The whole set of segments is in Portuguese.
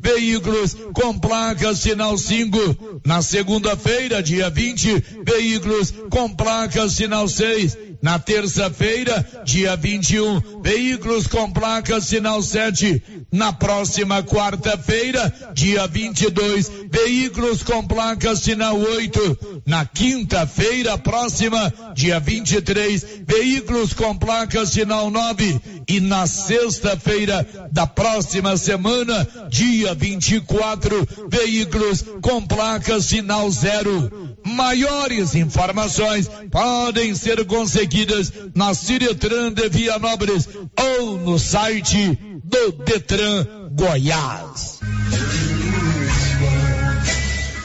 veículos com placas sinal 5. Na segunda-feira, dia 20, veículos com placas sinal 6. Na terça-feira, dia 21, veículos com placas sinal 7. Na próxima quarta-feira, dia 22, veículos com placas sinal 8. Na quinta-feira próxima, dia 23, veículos com placas sinal 9. E na sexta-feira da próxima semana, dia 24, veículos com placas sinal 0. Maiores informações podem ser conseguidas na Ciretran de Vianópolis ou no site do Detran Goiás.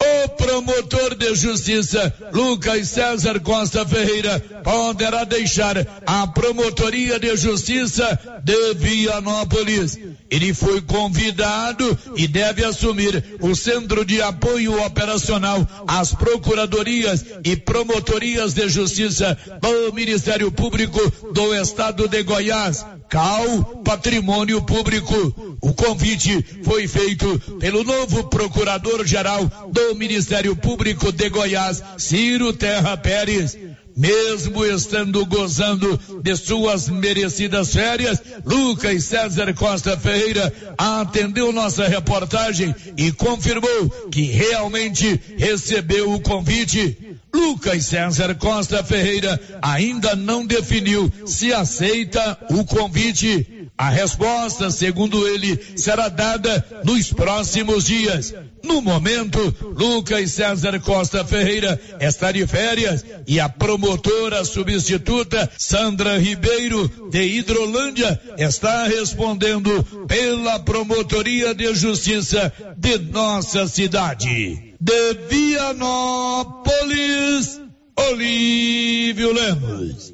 O promotor de justiça, Lucas César Costa Ferreira, poderá deixar a promotoria de justiça de Vianópolis. Ele foi convidado e deve assumir o centro de apoio operacional às procuradorias e promotorias de justiça do Ministério Público do Estado de Goiás. CAL Patrimônio Público. O convite foi feito pelo novo procurador-geral do Ministério Público de Goiás, Ciro Terra Pérez. Mesmo estando gozando de suas merecidas férias, Lucas César Costa Ferreira atendeu nossa reportagem e confirmou que realmente recebeu o convite. Lucas César Costa Ferreira ainda não definiu se aceita o convite. A resposta, segundo ele, será dada nos próximos dias. No momento, Lucas César Costa Ferreira está de férias e a promotora substituta Sandra Ribeiro de Hidrolândia está respondendo pela Promotoria de Justiça de nossa cidade. De Vianópolis, Olívio Lemos.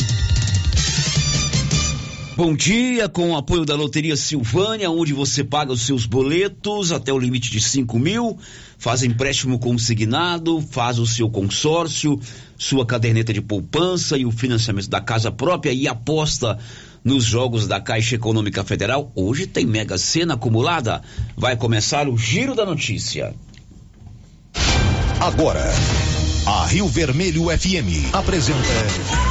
Bom dia, com o apoio da Loteria Silvânia, onde você paga os seus boletos até o limite de 5 mil, faz empréstimo consignado, faz o seu consórcio, sua caderneta de poupança e o financiamento da casa própria e aposta nos jogos da Caixa Econômica Federal. Hoje tem Mega Sena acumulada. Vai começar o Giro da Notícia. Agora, a Rio Vermelho FM apresenta.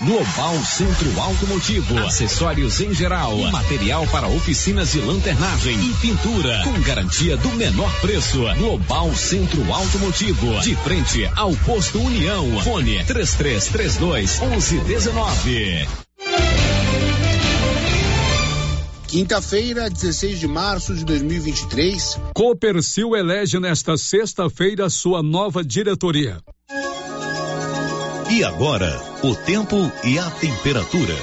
Global Centro Automotivo, acessórios em geral, material para oficinas de lanternagem e pintura, com garantia do menor preço. Global Centro Automotivo, de frente ao posto União. Fone 3332 1119. Quinta-feira, 16 de março de 2023. Copercil elege nesta sexta-feira sua nova diretoria. E agora, o tempo e a temperatura.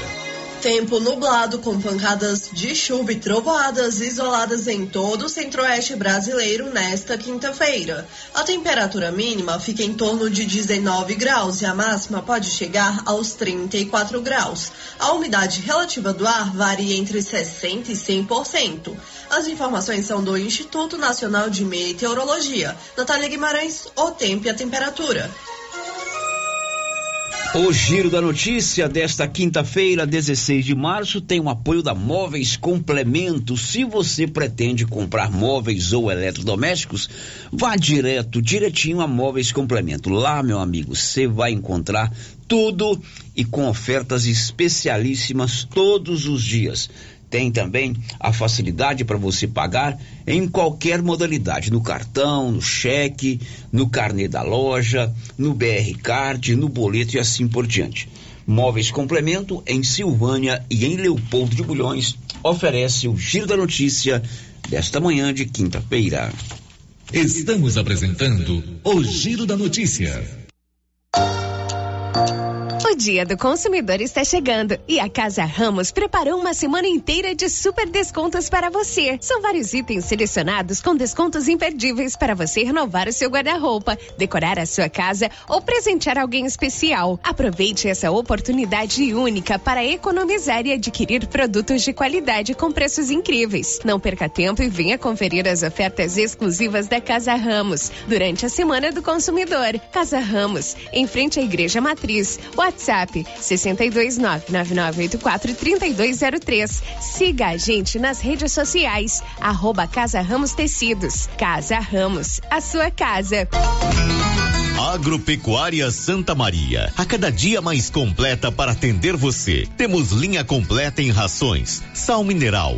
Tempo nublado com pancadas de chuva e trovoadas isoladas em todo o centro-oeste brasileiro nesta quinta-feira. A temperatura mínima fica em torno de 19 graus e a máxima pode chegar aos 34 graus. A umidade relativa do ar varia entre 60% e 100%. As informações são do Instituto Nacional de Meteorologia. Natália Guimarães, o tempo e a temperatura. O giro da notícia desta quinta-feira, 16 de março, tem o apoio da Móveis Complemento. Se você pretende comprar móveis ou eletrodomésticos, vá direto, direitinho a Móveis Complemento. Lá, meu amigo, você vai encontrar tudo e com ofertas especialíssimas todos os dias. Tem também a facilidade para você pagar em qualquer modalidade, no cartão, no cheque, no carnê da loja, no BR Card, no boleto e assim por diante. Móveis Complemento em Silvânia e em Leopoldo de Bulhões oferece o Giro da Notícia desta manhã de quinta-feira. Estamos apresentando o Giro da Notícia. O Dia do Consumidor está chegando e a Casa Ramos preparou uma semana inteira de super descontos para você. São vários itens selecionados com descontos imperdíveis para você renovar o seu guarda-roupa, decorar a sua casa ou presentear alguém especial. Aproveite essa oportunidade única para economizar e adquirir produtos de qualidade com preços incríveis. Não perca tempo e venha conferir as ofertas exclusivas da Casa Ramos durante a Semana do Consumidor. Casa Ramos, em frente à Igreja Matriz. WhatsApp WhatsApp 62999843203. Siga a gente nas redes sociais, arroba Casa Ramos Tecidos. Casa Ramos, a sua casa. Agropecuária Santa Maria, a cada dia mais completa para atender você. Temos linha completa em rações, sal mineral,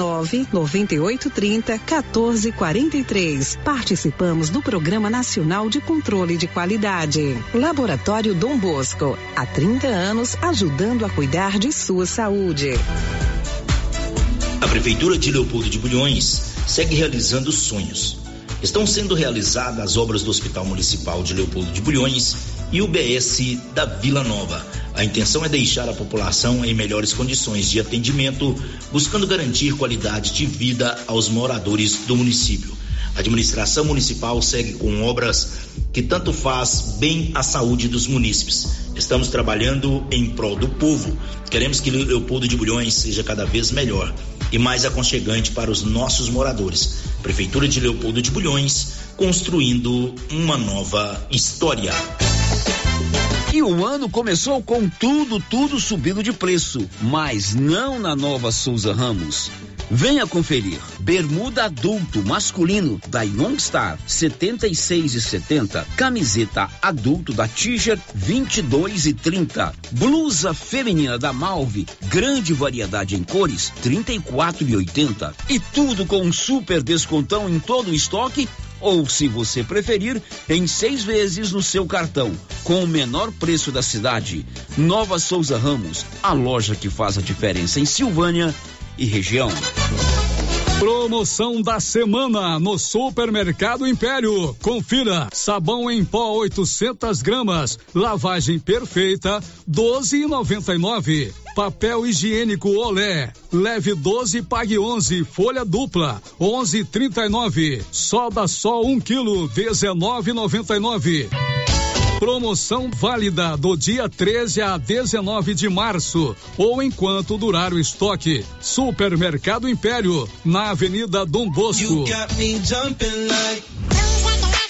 98 30 14 43. Participamos do Programa Nacional de Controle de Qualidade. Laboratório Dom Bosco, há 30 anos ajudando a cuidar de sua saúde. A Prefeitura de Leopoldo de Bulhões segue realizando sonhos. Estão sendo realizadas as obras do Hospital Municipal de Leopoldo de Bulhões e o BS da Vila Nova. A intenção é deixar a população em melhores condições de atendimento, buscando garantir qualidade de vida aos moradores do município. A administração municipal segue com obras que tanto faz bem à saúde dos munícipes. Estamos trabalhando em prol do povo. Queremos que Leopoldo de Bulhões seja cada vez melhor e mais aconchegante para os nossos moradores. Prefeitura de Leopoldo de Bulhões, construindo uma nova história. E o ano começou com tudo, tudo subindo de preço, mas não na nova Souza Ramos. Venha conferir. Bermuda adulto masculino da Youngstar 76 e 70. Camiseta adulto da Tiger 22 e 30. Blusa feminina da Malve, grande variedade em cores 34 e 80. E tudo com um super descontão em todo o estoque ou, se você preferir, em seis vezes no seu cartão, com o menor preço da cidade. Nova Souza Ramos, a loja que faz a diferença em Silvânia e região. Promoção da semana no Supermercado Império. Confira: sabão em pó 800 gramas, lavagem perfeita 12,99. Papel higiênico Olé, leve 12 pague 11, folha dupla 11,39. Soda só 1 quilo 19,99. Promoção válida do dia 13 a 19 de março ou enquanto durar o estoque. Supermercado Império, na Avenida Dom Bosco.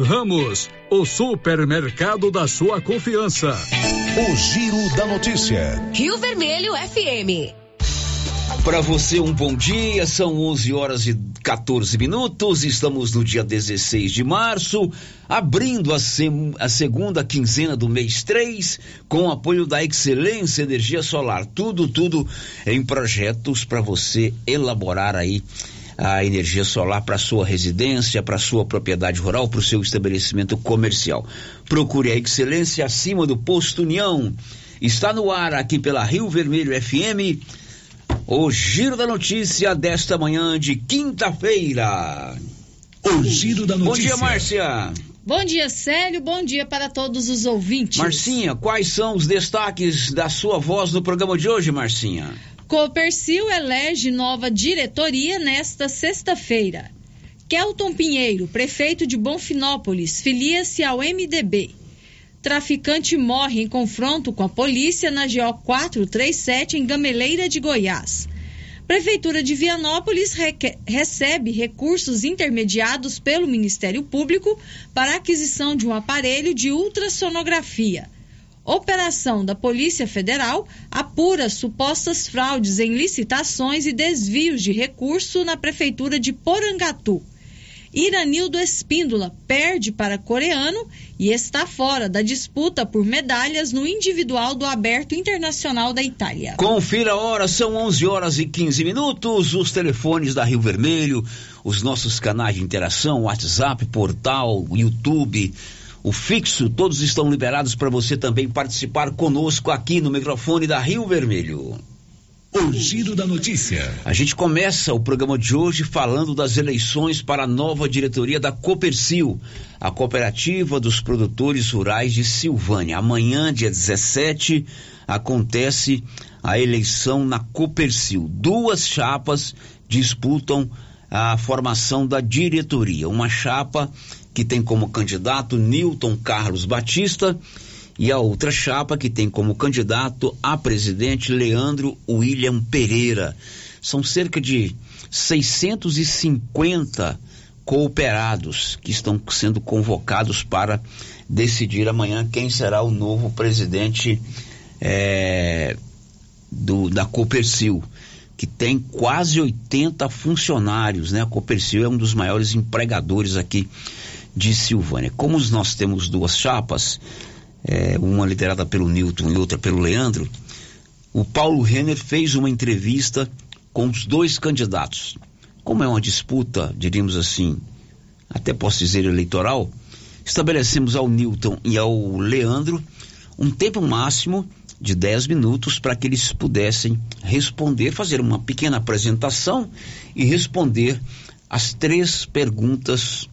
Ramos, o supermercado da sua confiança. O Giro da Notícia. Rio Vermelho FM. Para você, um bom dia. São 11 horas e 14 minutos. Estamos no dia 16 de março, abrindo a, sem, a segunda quinzena do mês 3, com o apoio da Excelência Energia Solar. Tudo, tudo em projetos para você elaborar aí a energia solar para sua residência, para sua propriedade rural, para o seu estabelecimento comercial. Procure a excelência acima do posto União. Está no ar aqui pela Rio Vermelho FM. O giro da notícia desta manhã de quinta-feira. O giro da notícia. Bom dia, Márcia. Bom dia, Célio. Bom dia para todos os ouvintes. Marcinha, quais são os destaques da sua voz no programa de hoje, Marcinha? Copercil elege nova diretoria nesta sexta-feira. Kelton Pinheiro, prefeito de Bonfinópolis, filia-se ao MDB. traficante morre em confronto com a polícia na GO 437 em Gameleira de Goiás. Prefeitura de Vianópolis recebe recursos intermediados pelo Ministério Público para aquisição de um aparelho de ultrassonografia. Operação da Polícia Federal apura supostas fraudes em licitações e desvios de recurso na Prefeitura de Porangatu. Iranildo Espíndola perde para coreano e está fora da disputa por medalhas no individual do Aberto Internacional da Itália. Confira a hora, são 11 horas e 15 minutos. Os telefones da Rio Vermelho, os nossos canais de interação, WhatsApp, portal, YouTube, o fixo, todos estão liberados para você também participar conosco aqui no microfone da Rio Vermelho. O giro da notícia. A gente começa o programa de hoje falando das eleições para a nova diretoria da Copercil, a cooperativa dos produtores rurais de Silvânia. Amanhã, dia 17, acontece a eleição na Copercil. Duas chapas disputam a formação da diretoria. Uma chapa que tem como candidato Newton Carlos Batista e a outra chapa que tem como candidato a presidente Leandro William Pereira. São cerca de 650 cooperados que estão sendo convocados para decidir amanhã quem será o novo presidente é, do, da Copercil, que tem quase 80 funcionários, né? A Copercil é um dos maiores empregadores aqui de Silvânia. Como nós temos duas chapas, é, uma liderada pelo Newton e outra pelo Leandro, o Paulo Renner fez uma entrevista com os dois candidatos. Como é uma disputa, diríamos assim, até posso dizer eleitoral, estabelecemos ao Newton e ao Leandro um tempo máximo de 10 minutos para que eles pudessem responder, fazer uma pequena apresentação e responder as três perguntas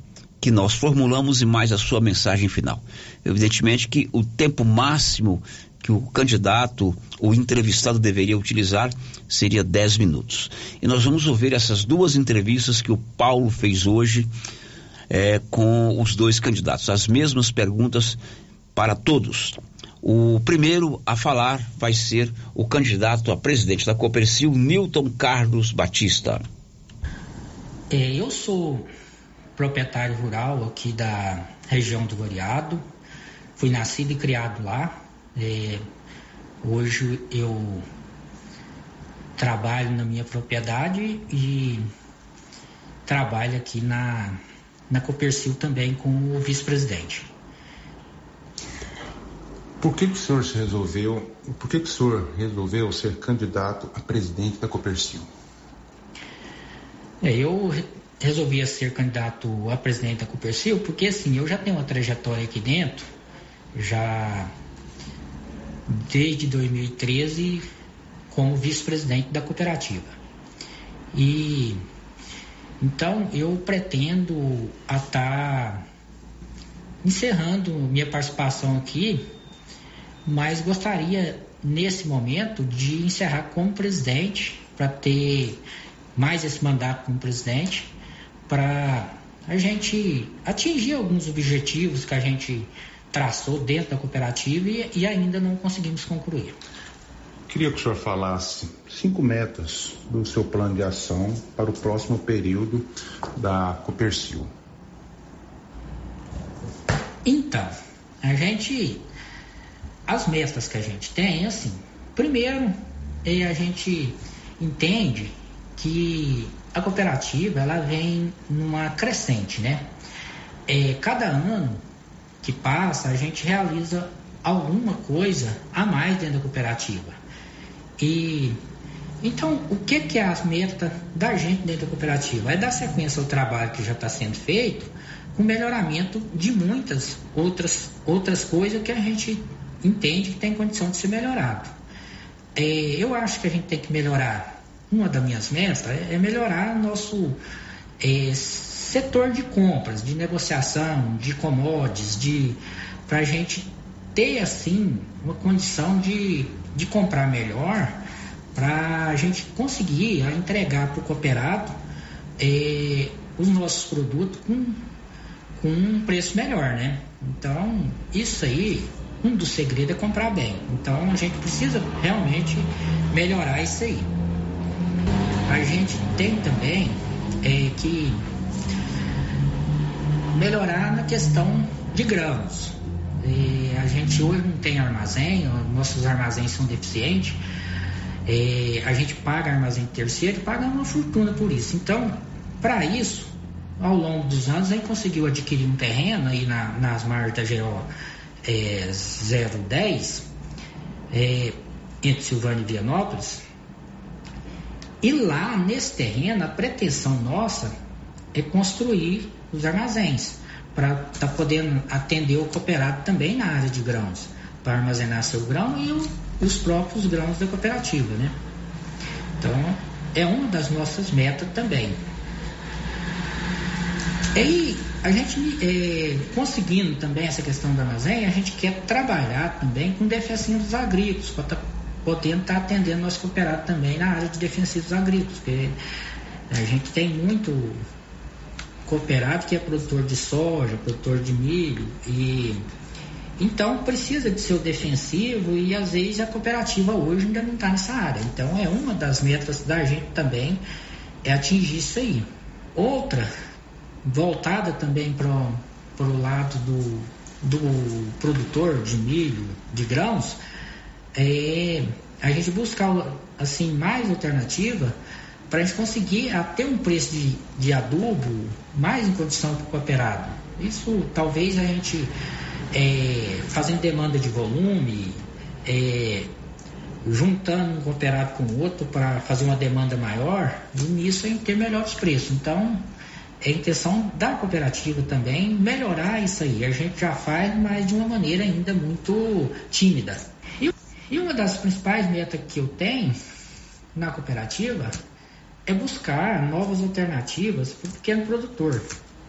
que nós formulamos e mais a sua mensagem final. Evidentemente que o tempo máximo que o candidato, o entrevistado deveria utilizar seria 10 minutos. E nós vamos ouvir essas duas entrevistas que o Paulo fez hoje é, com os dois candidatos. As mesmas perguntas para todos. O primeiro a falar vai ser o candidato a presidente da Copercil, Newton Carlos Batista. É, eu sou proprietário rural aqui da região do Variado. Fui nascido e criado lá. É, hoje eu trabalho na minha propriedade e trabalho aqui na, na Copercil também como vice-presidente. Por que, que o senhor se resolveu, por que, que o senhor resolveu ser candidato a presidente da Copercil? É, eu resolvia ser candidato a presidente da Copercil, porque assim, eu já tenho uma trajetória aqui dentro, já desde 2013 como vice-presidente da cooperativa. E então eu pretendo estar tá encerrando minha participação aqui, mas gostaria nesse momento de encerrar como presidente para ter mais esse mandato como presidente para a gente atingir alguns objetivos que a gente traçou dentro da cooperativa e, e ainda não conseguimos concluir. Queria que o senhor falasse cinco metas do seu plano de ação para o próximo período da Copercil. Então, a gente. As metas que a gente tem, assim, primeiro, é a gente entende que a cooperativa ela vem numa crescente, né? É, cada ano que passa a gente realiza alguma coisa a mais dentro da cooperativa. E então o que, que é a meta da gente dentro da cooperativa? É dar sequência ao trabalho que já está sendo feito com melhoramento de muitas outras, outras coisas que a gente entende que tem condição de ser melhorado. É, eu acho que a gente tem que melhorar uma das minhas metas é melhorar nosso é, setor de compras, de negociação, de commodities, de para a gente ter assim uma condição de, de comprar melhor, para a gente conseguir entregar para o cooperado é, os nossos produtos com, com um preço melhor, né? Então, isso aí um dos segredos é comprar bem. Então a gente precisa realmente melhorar isso aí. A gente tem também é, que melhorar na questão de grãos. E a gente hoje não tem armazém, nossos armazéns são deficientes. É, a gente paga armazém terceiro paga uma fortuna por isso. Então, para isso, ao longo dos anos, a gente conseguiu adquirir um terreno aí na, nas da GO é, 010, é, entre Silvânia e Vianópolis. E lá, nesse terreno, a pretensão nossa é construir os armazéns para estar tá podendo atender o cooperado também na área de grãos, para armazenar seu grão e o, os próprios grãos da cooperativa, né? Então, é uma das nossas metas também. E a gente, é, conseguindo também essa questão do armazém, a gente quer trabalhar também com defensivos agrícolas, para podendo estar atendendo nosso cooperado também na área de defensivos agrícolas, porque a gente tem muito cooperado que é produtor de soja, produtor de milho e então precisa de seu defensivo e às vezes a cooperativa hoje ainda não está nessa área. Então é uma das metas da gente também é atingir isso aí. Outra voltada também para o lado do, do produtor de milho, de grãos, é a gente buscar assim mais alternativa para a gente conseguir ter um preço de, de adubo mais em condição para o cooperado. Isso talvez a gente é, fazendo demanda de volume, é, juntando um cooperado com o outro para fazer uma demanda maior, e nisso a gente ter melhores preços. Então, é intenção da cooperativa também melhorar isso aí. A gente já faz, mas de uma maneira ainda muito tímida. E, uma das principais metas que eu tenho na cooperativa é buscar novas alternativas para o pequeno produtor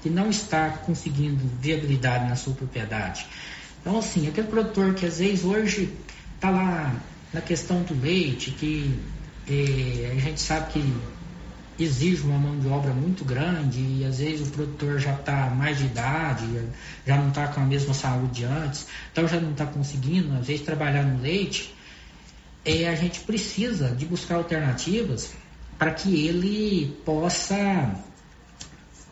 que não está conseguindo viabilidade na sua propriedade. Então, assim, aquele produtor que às vezes hoje está lá na questão do leite, que eh, a gente sabe que exige uma mão de obra muito grande e às vezes o produtor já está mais de idade, já não está com a mesma saúde de antes, então já não está conseguindo, às vezes, trabalhar no leite, é, a gente precisa de buscar alternativas para que ele possa,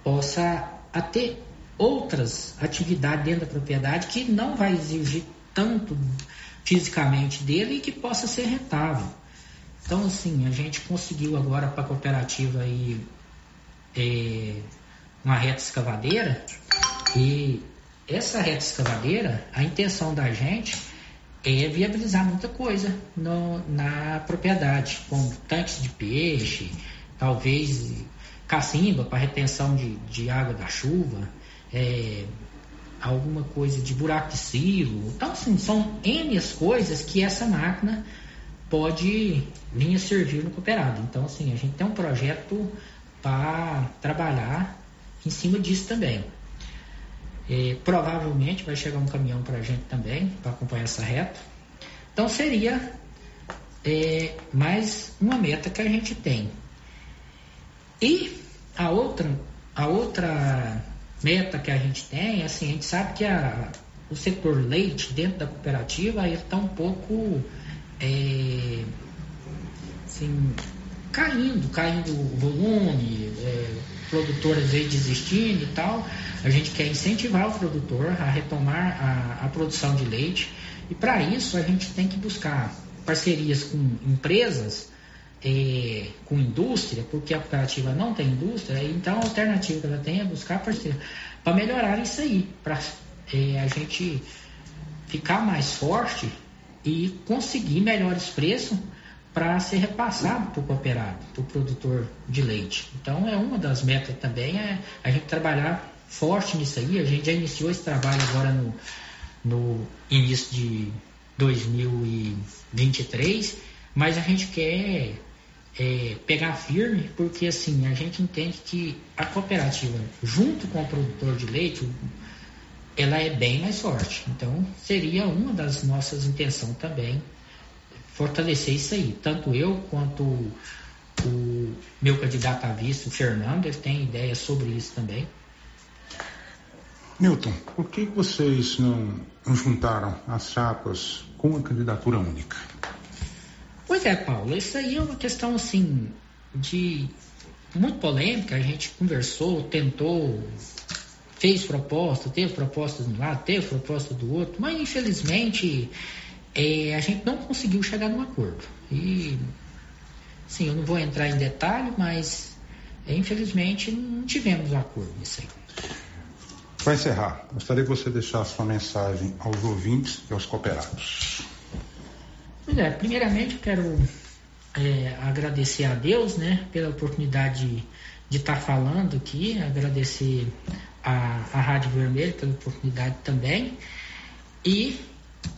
possa ter outras atividades dentro da propriedade que não vai exigir tanto fisicamente dele e que possa ser rentável. Então, assim, a gente conseguiu agora para a cooperativa aí, é, uma reta escavadeira e essa reta escavadeira, a intenção da gente é viabilizar muita coisa no, na propriedade, como tanques de peixe, talvez cacimba para retenção de, de água da chuva, é, alguma coisa de buraco de silo. Então, assim, são N as coisas que essa máquina pode vir a servir no cooperado. Então, assim, a gente tem um projeto para trabalhar em cima disso também. É, provavelmente vai chegar um caminhão para a gente também, para acompanhar essa reta. Então seria é, mais uma meta que a gente tem. E a outra, a outra meta que a gente tem, assim, a gente sabe que a, o setor leite dentro da cooperativa está um pouco é, assim, caindo, caindo o volume, é, produtor às vezes desistindo e tal. A gente quer incentivar o produtor a retomar a, a produção de leite e para isso a gente tem que buscar parcerias com empresas, é, com indústria, porque a cooperativa não tem indústria, então a alternativa que ela tem é buscar parceria para melhorar isso aí, para é, a gente ficar mais forte e conseguir melhores preços para ser repassado para o cooperado, para o produtor de leite. Então é uma das metas também é a gente trabalhar forte nisso aí. A gente já iniciou esse trabalho agora no, no início de 2023, mas a gente quer é, pegar firme porque assim a gente entende que a cooperativa junto com o produtor de leite ela é bem mais forte. Então seria uma das nossas intenções também fortalecer isso aí. Tanto eu quanto o meu candidato a vice, o Fernando, ele tem ideia sobre isso também. Milton, por que vocês não, não juntaram as chapas com uma candidatura única? Pois é, Paulo, isso aí é uma questão assim de muito polêmica. A gente conversou, tentou, fez proposta, teve propostas de um lado, teve proposta do outro, mas infelizmente é, a gente não conseguiu chegar num acordo. E sim, eu não vou entrar em detalhe, mas é, infelizmente não tivemos um acordo nisso aí. Para encerrar, gostaria que você deixasse sua mensagem aos ouvintes e aos cooperados. Pois é, primeiramente eu quero é, agradecer a Deus, né, pela oportunidade de estar tá falando aqui, agradecer a, a Rádio Vermelho pela oportunidade também e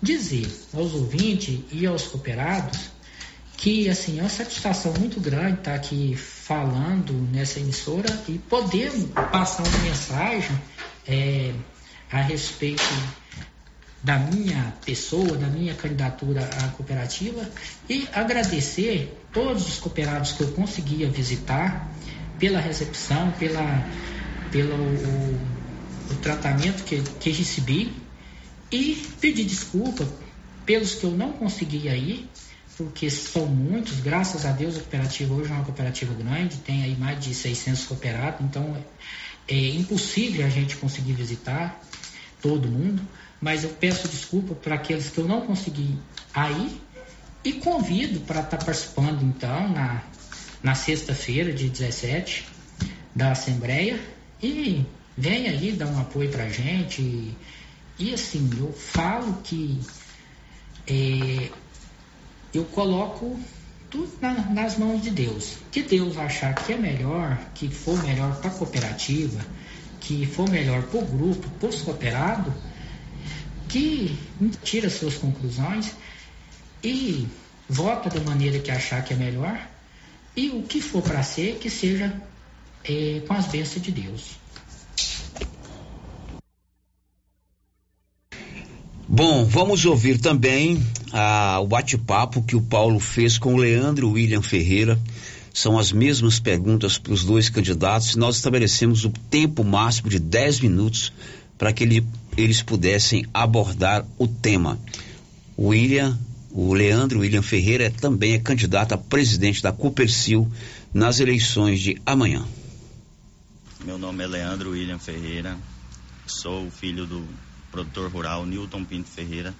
dizer aos ouvintes e aos cooperados que assim é uma satisfação muito grande estar aqui falando nessa emissora e poder passar uma mensagem é, a respeito da minha pessoa, da minha candidatura à cooperativa e agradecer todos os cooperados que eu conseguia visitar pela recepção, pela, pelo o, o tratamento que, que recebi e pedir desculpa pelos que eu não consegui ir, porque são muitos, graças a Deus a cooperativa hoje é uma cooperativa grande, tem aí mais de 600 cooperados, então é impossível a gente conseguir visitar todo mundo, mas eu peço desculpa para aqueles que eu não consegui aí e convido para estar tá participando então na, na sexta-feira, de 17, da Assembleia e venha aí dar um apoio para a gente. E, e, assim, eu falo que é, eu coloco tudo na, nas mãos de Deus. Que Deus achar que é melhor, que for melhor para a cooperativa, que for melhor para o grupo, para os cooperados, que tira suas conclusões e vota da maneira que achar que é melhor e o que for para ser, que seja é, com as bênçãos de Deus. Bom, vamos ouvir também ah, o bate-papo que o Paulo fez com o Leandro William Ferreira. São as mesmas perguntas para os dois candidatos. Nós estabelecemos o tempo máximo de 10 minutos para que ele, eles pudessem abordar o tema. O William, o Leandro William Ferreira é, também é candidato a presidente da Copercil nas eleições de amanhã. Meu nome é Leandro William Ferreira, sou filho do produtor rural Newton Pinto Ferreira,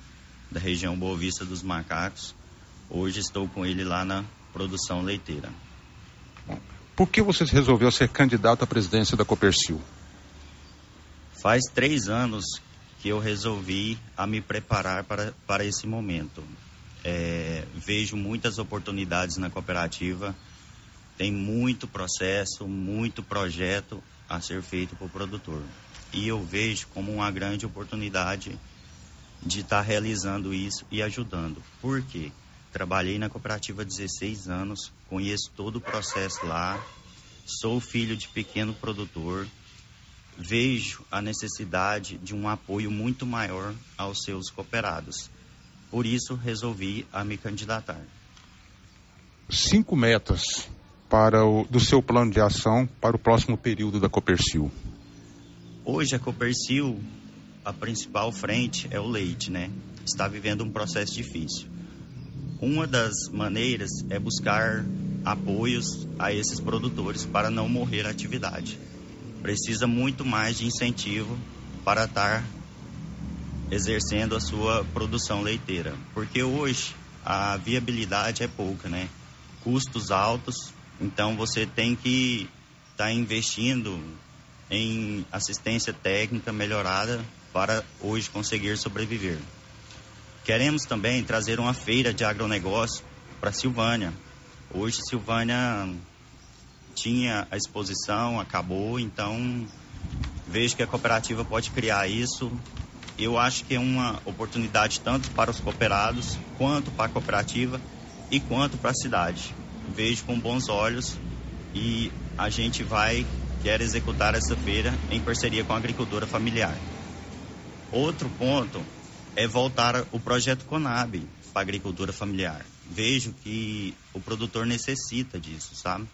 da região Boa Vista dos Macacos. Hoje estou com ele lá na produção leiteira. Por que você resolveu ser candidato à presidência da Copercil? Faz três anos que eu resolvi a me preparar para, para esse momento. É, vejo muitas oportunidades na cooperativa, tem muito processo, muito projeto a ser feito para o produtor e eu vejo como uma grande oportunidade de estar tá realizando isso e ajudando. Por quê? Trabalhei na cooperativa há 16 anos, conheço todo o processo lá, sou filho de pequeno produtor, vejo a necessidade de um apoio muito maior aos seus cooperados. Por isso resolvi a me candidatar. Cinco metas para o, do seu plano de ação para o próximo período da Copercil. Hoje a Copercil, a principal frente é o leite, né? Está vivendo um processo difícil. Uma das maneiras é buscar apoios a esses produtores para não morrer a atividade. Precisa muito mais de incentivo para estar exercendo a sua produção leiteira, porque hoje a viabilidade é pouca, né? Custos altos, então você tem que estar tá investindo em assistência técnica melhorada para hoje conseguir sobreviver. Queremos também trazer uma feira de agronegócio para Silvânia. Hoje Silvânia tinha a exposição, acabou, então vejo que a cooperativa pode criar isso. Eu acho que é uma oportunidade tanto para os cooperados, quanto para a cooperativa e quanto para a cidade. Vejo com bons olhos e a gente vai quer executar essa feira em parceria com a agricultura familiar. Outro ponto é voltar o projeto Conab para a agricultura familiar. Vejo que o produtor necessita disso, sabe?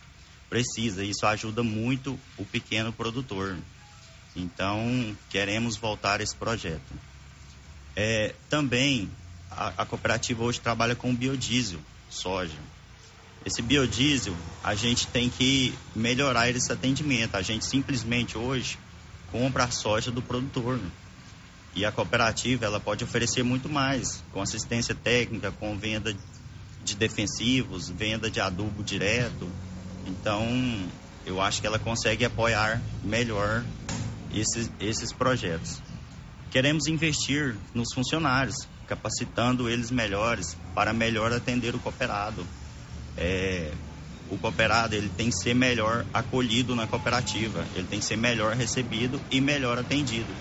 Precisa, isso ajuda muito o pequeno produtor. Então, queremos voltar esse projeto. É, também, a, a cooperativa hoje trabalha com biodiesel, soja. Esse biodiesel, a gente tem que melhorar esse atendimento. A gente simplesmente hoje compra a soja do produtor. Né? E a cooperativa, ela pode oferecer muito mais, com assistência técnica, com venda de defensivos, venda de adubo direto. Então, eu acho que ela consegue apoiar melhor esses, esses projetos. Queremos investir nos funcionários, capacitando eles melhores para melhor atender o cooperado. É, o cooperado ele tem que ser melhor acolhido na cooperativa, ele tem que ser melhor recebido e melhor atendido.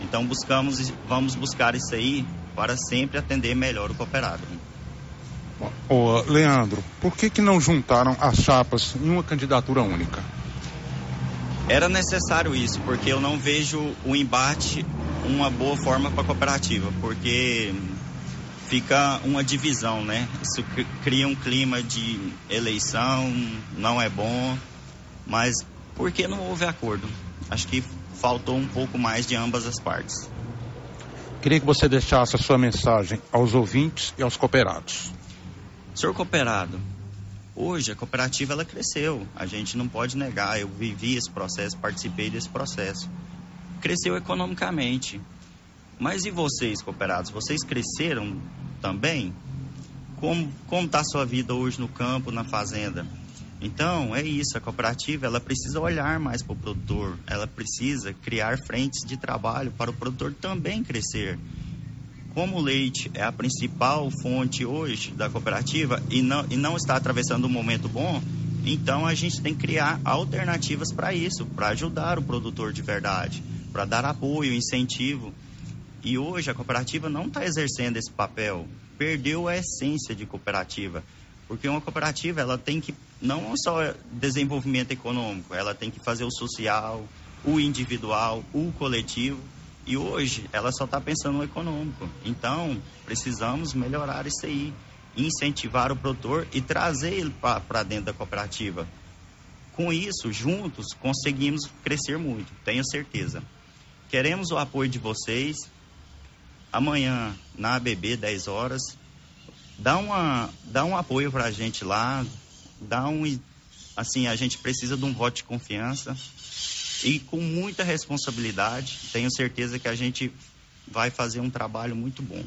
Então buscamos, vamos buscar isso aí para sempre atender melhor o cooperado. Ô, Leandro, por que que não juntaram as chapas em uma candidatura única? Era necessário isso, porque eu não vejo o embate uma boa forma para a cooperativa, porque fica uma divisão, né? Isso cria um clima de eleição, não é bom, mas por que não houve acordo? Acho que faltou um pouco mais de ambas as partes. Queria que você deixasse a sua mensagem aos ouvintes e aos cooperados. Senhor cooperado, Hoje a cooperativa ela cresceu, a gente não pode negar. Eu vivi esse processo, participei desse processo. Cresceu economicamente. Mas e vocês, cooperados? Vocês cresceram também? Como como está a sua vida hoje no campo, na fazenda? Então é isso. A cooperativa ela precisa olhar mais para o produtor. Ela precisa criar frentes de trabalho para o produtor também crescer como o leite é a principal fonte hoje da cooperativa e não, e não está atravessando um momento bom, então a gente tem que criar alternativas para isso, para ajudar o produtor de verdade, para dar apoio, incentivo. E hoje a cooperativa não está exercendo esse papel, perdeu a essência de cooperativa, porque uma cooperativa ela tem que não só desenvolvimento econômico, ela tem que fazer o social, o individual, o coletivo e hoje ela só está pensando no econômico. Então, precisamos melhorar isso aí, incentivar o produtor e trazer ele para dentro da cooperativa. Com isso, juntos, conseguimos crescer muito, tenho certeza. Queremos o apoio de vocês. Amanhã, na ABB, 10 horas, dá, uma, dá um apoio para a gente lá, dá um. Assim, a gente precisa de um voto de confiança e com muita responsabilidade. Tenho certeza que a gente vai fazer um trabalho muito bom.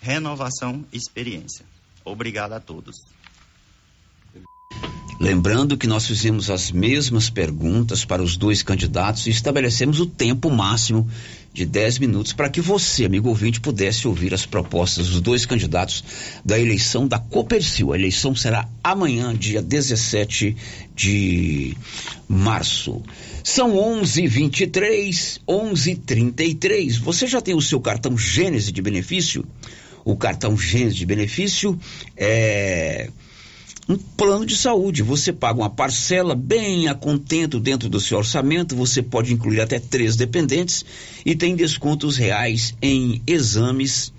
Renovação e experiência. Obrigado a todos. Lembrando que nós fizemos as mesmas perguntas para os dois candidatos e estabelecemos o tempo máximo de 10 minutos para que você, amigo ouvinte, pudesse ouvir as propostas dos dois candidatos da eleição da Copercil. A eleição será amanhã, dia 17 de março. São 11:23, 11:33. Você já tem o seu cartão Gênese de benefício? O cartão Gênese de benefício é um plano de saúde. Você paga uma parcela bem a contento dentro do seu orçamento, você pode incluir até três dependentes e tem descontos reais em exames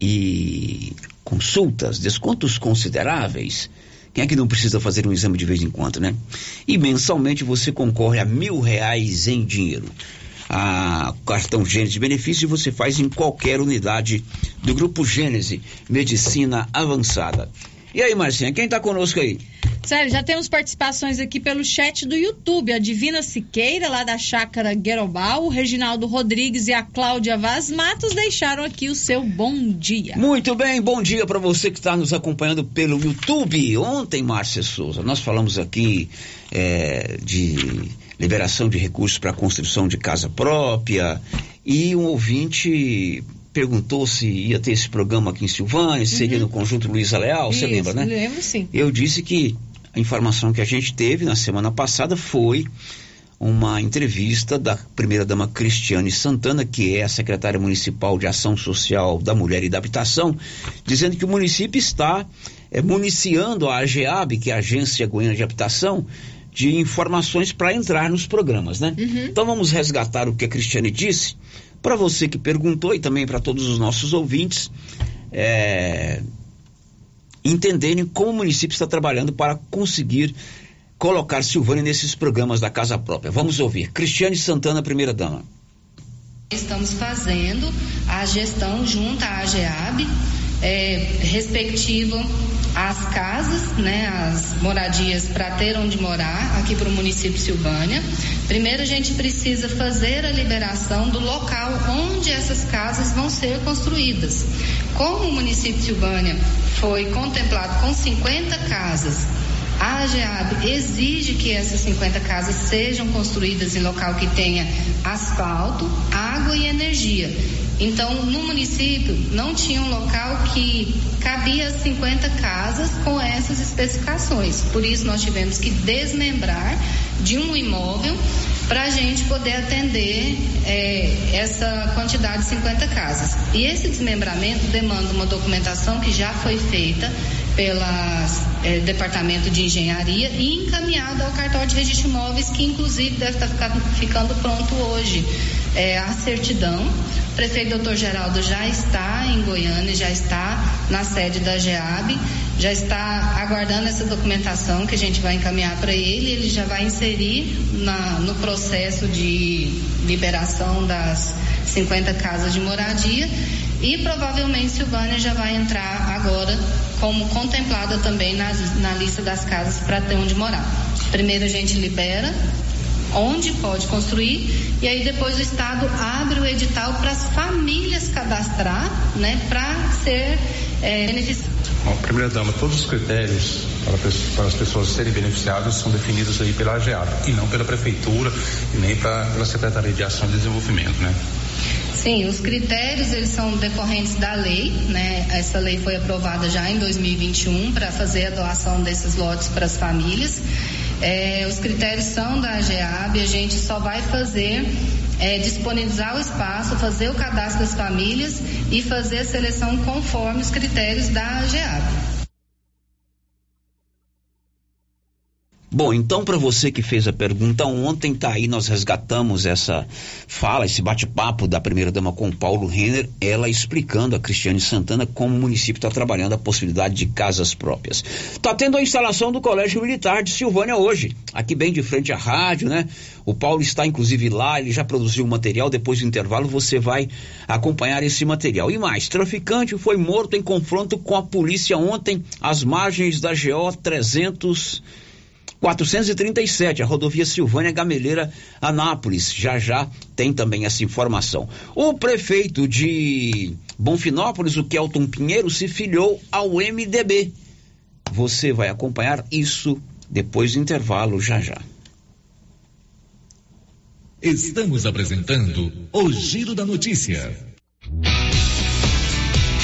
e consultas, descontos consideráveis. Quem é que não precisa fazer um exame de vez em quando, né? E mensalmente você concorre a mil reais em dinheiro. A cartão Gênese benefício você faz em qualquer unidade do Grupo Gênese Medicina Avançada. E aí, Marcinha, quem está conosco aí? Sério, já temos participações aqui pelo chat do YouTube. A Divina Siqueira, lá da Chácara Guerobal, o Reginaldo Rodrigues e a Cláudia Vaz Matos deixaram aqui o seu bom dia. Muito bem, bom dia para você que está nos acompanhando pelo YouTube. Ontem, Márcia Souza, nós falamos aqui é, de liberação de recursos para construção de casa própria e um ouvinte perguntou se ia ter esse programa aqui em Silvânia, se seria uhum. no Conjunto Luiza Leal, você lembra, né? Lembro, sim. Eu disse que a informação que a gente teve na semana passada foi uma entrevista da primeira-dama Cristiane Santana, que é a secretária municipal de Ação Social da Mulher e da Habitação, dizendo que o município está é, municiando a AGEAB, que é a Agência Goiana de Habitação, de informações para entrar nos programas, né? Uhum. Então vamos resgatar o que a Cristiane disse para você que perguntou e também para todos os nossos ouvintes é, entenderem como o município está trabalhando para conseguir colocar Silvânia nesses programas da casa própria. Vamos ouvir. Cristiane Santana, primeira dama. Estamos fazendo a gestão junto à AGEAB, é, respectivo às casas, né, as moradias para ter onde morar aqui para o município de Silvânia. Primeiro a gente precisa fazer a liberação do local onde essas casas vão ser construídas. Como o município de Silvânia foi contemplado com 50 casas a AGEAB exige que essas 50 casas sejam construídas em local que tenha asfalto, água e energia. Então, no município, não tinha um local que cabia 50 casas com essas especificações. Por isso, nós tivemos que desmembrar de um imóvel para a gente poder atender é, essa quantidade de 50 casas. E esse desmembramento demanda uma documentação que já foi feita pelo é, Departamento de Engenharia e encaminhada ao cartório de registro de imóveis, que inclusive deve estar ficando, ficando pronto hoje. É, a certidão. O prefeito doutor Geraldo já está em Goiânia, já está na sede da GEAB, já está aguardando essa documentação que a gente vai encaminhar para ele, ele já vai inserir na, no processo de liberação das 50 casas de moradia e provavelmente Silvânia já vai entrar agora como contemplada também na, na lista das casas para ter onde morar. Primeiro a gente libera onde pode construir e aí depois o Estado abre o edital para as famílias cadastrar, né, para ser é, beneficiado. Primeira dama, todos os critérios para, as pessoas serem beneficiadas são definidos aí pela AGEAB e não pela prefeitura e nem pra, pela Secretaria de Ação e Desenvolvimento, né? Sim, os critérios eles são decorrentes da lei, né? Essa lei foi aprovada já em 2021 para fazer a doação desses lotes para as famílias. É, os critérios são da AGEAB, a gente só vai fazer é, disponibilizar o espaço, fazer o cadastro das famílias e fazer a seleção conforme os critérios da AGEAB. Bom, então para você que fez a pergunta ontem, tá aí, nós resgatamos essa fala, esse bate-papo da primeira-dama com Paulo Renner, ela explicando a Cristiane Santana como o município está trabalhando a possibilidade de casas próprias. Tá tendo a instalação do Colégio Militar de Silvânia hoje, aqui bem de frente à rádio, né? O Paulo está inclusive lá, ele já produziu material, depois do intervalo você vai acompanhar esse material. E mais, traficante foi morto em confronto com a polícia ontem às margens da GO 300 437, a rodovia Silvânia Gameleira, Anápolis. Já já tem também essa informação. O prefeito de Bonfinópolis, o Kelton Pinheiro, se filiou ao MDB. Você vai acompanhar isso depois do intervalo, já já. Estamos apresentando o Giro da Notícia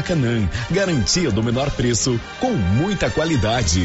Maracanã, garantia do menor preço com muita qualidade.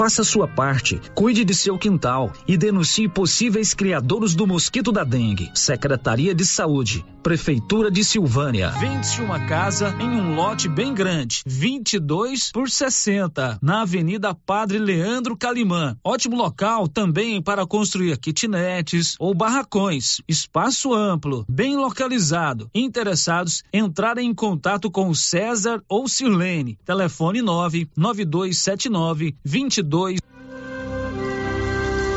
faça sua parte, cuide de seu quintal e denuncie possíveis criadouros do mosquito da dengue. Secretaria de Saúde, Prefeitura de Silvânia. Vende-se uma casa em um lote bem grande, 22 por 60, na Avenida Padre Leandro Calimã. Ótimo local também para construir kitnetes ou barracões. Espaço amplo, bem localizado. Interessados, entrarem em contato com César ou Sirlene. Telefone 99279 22 dois.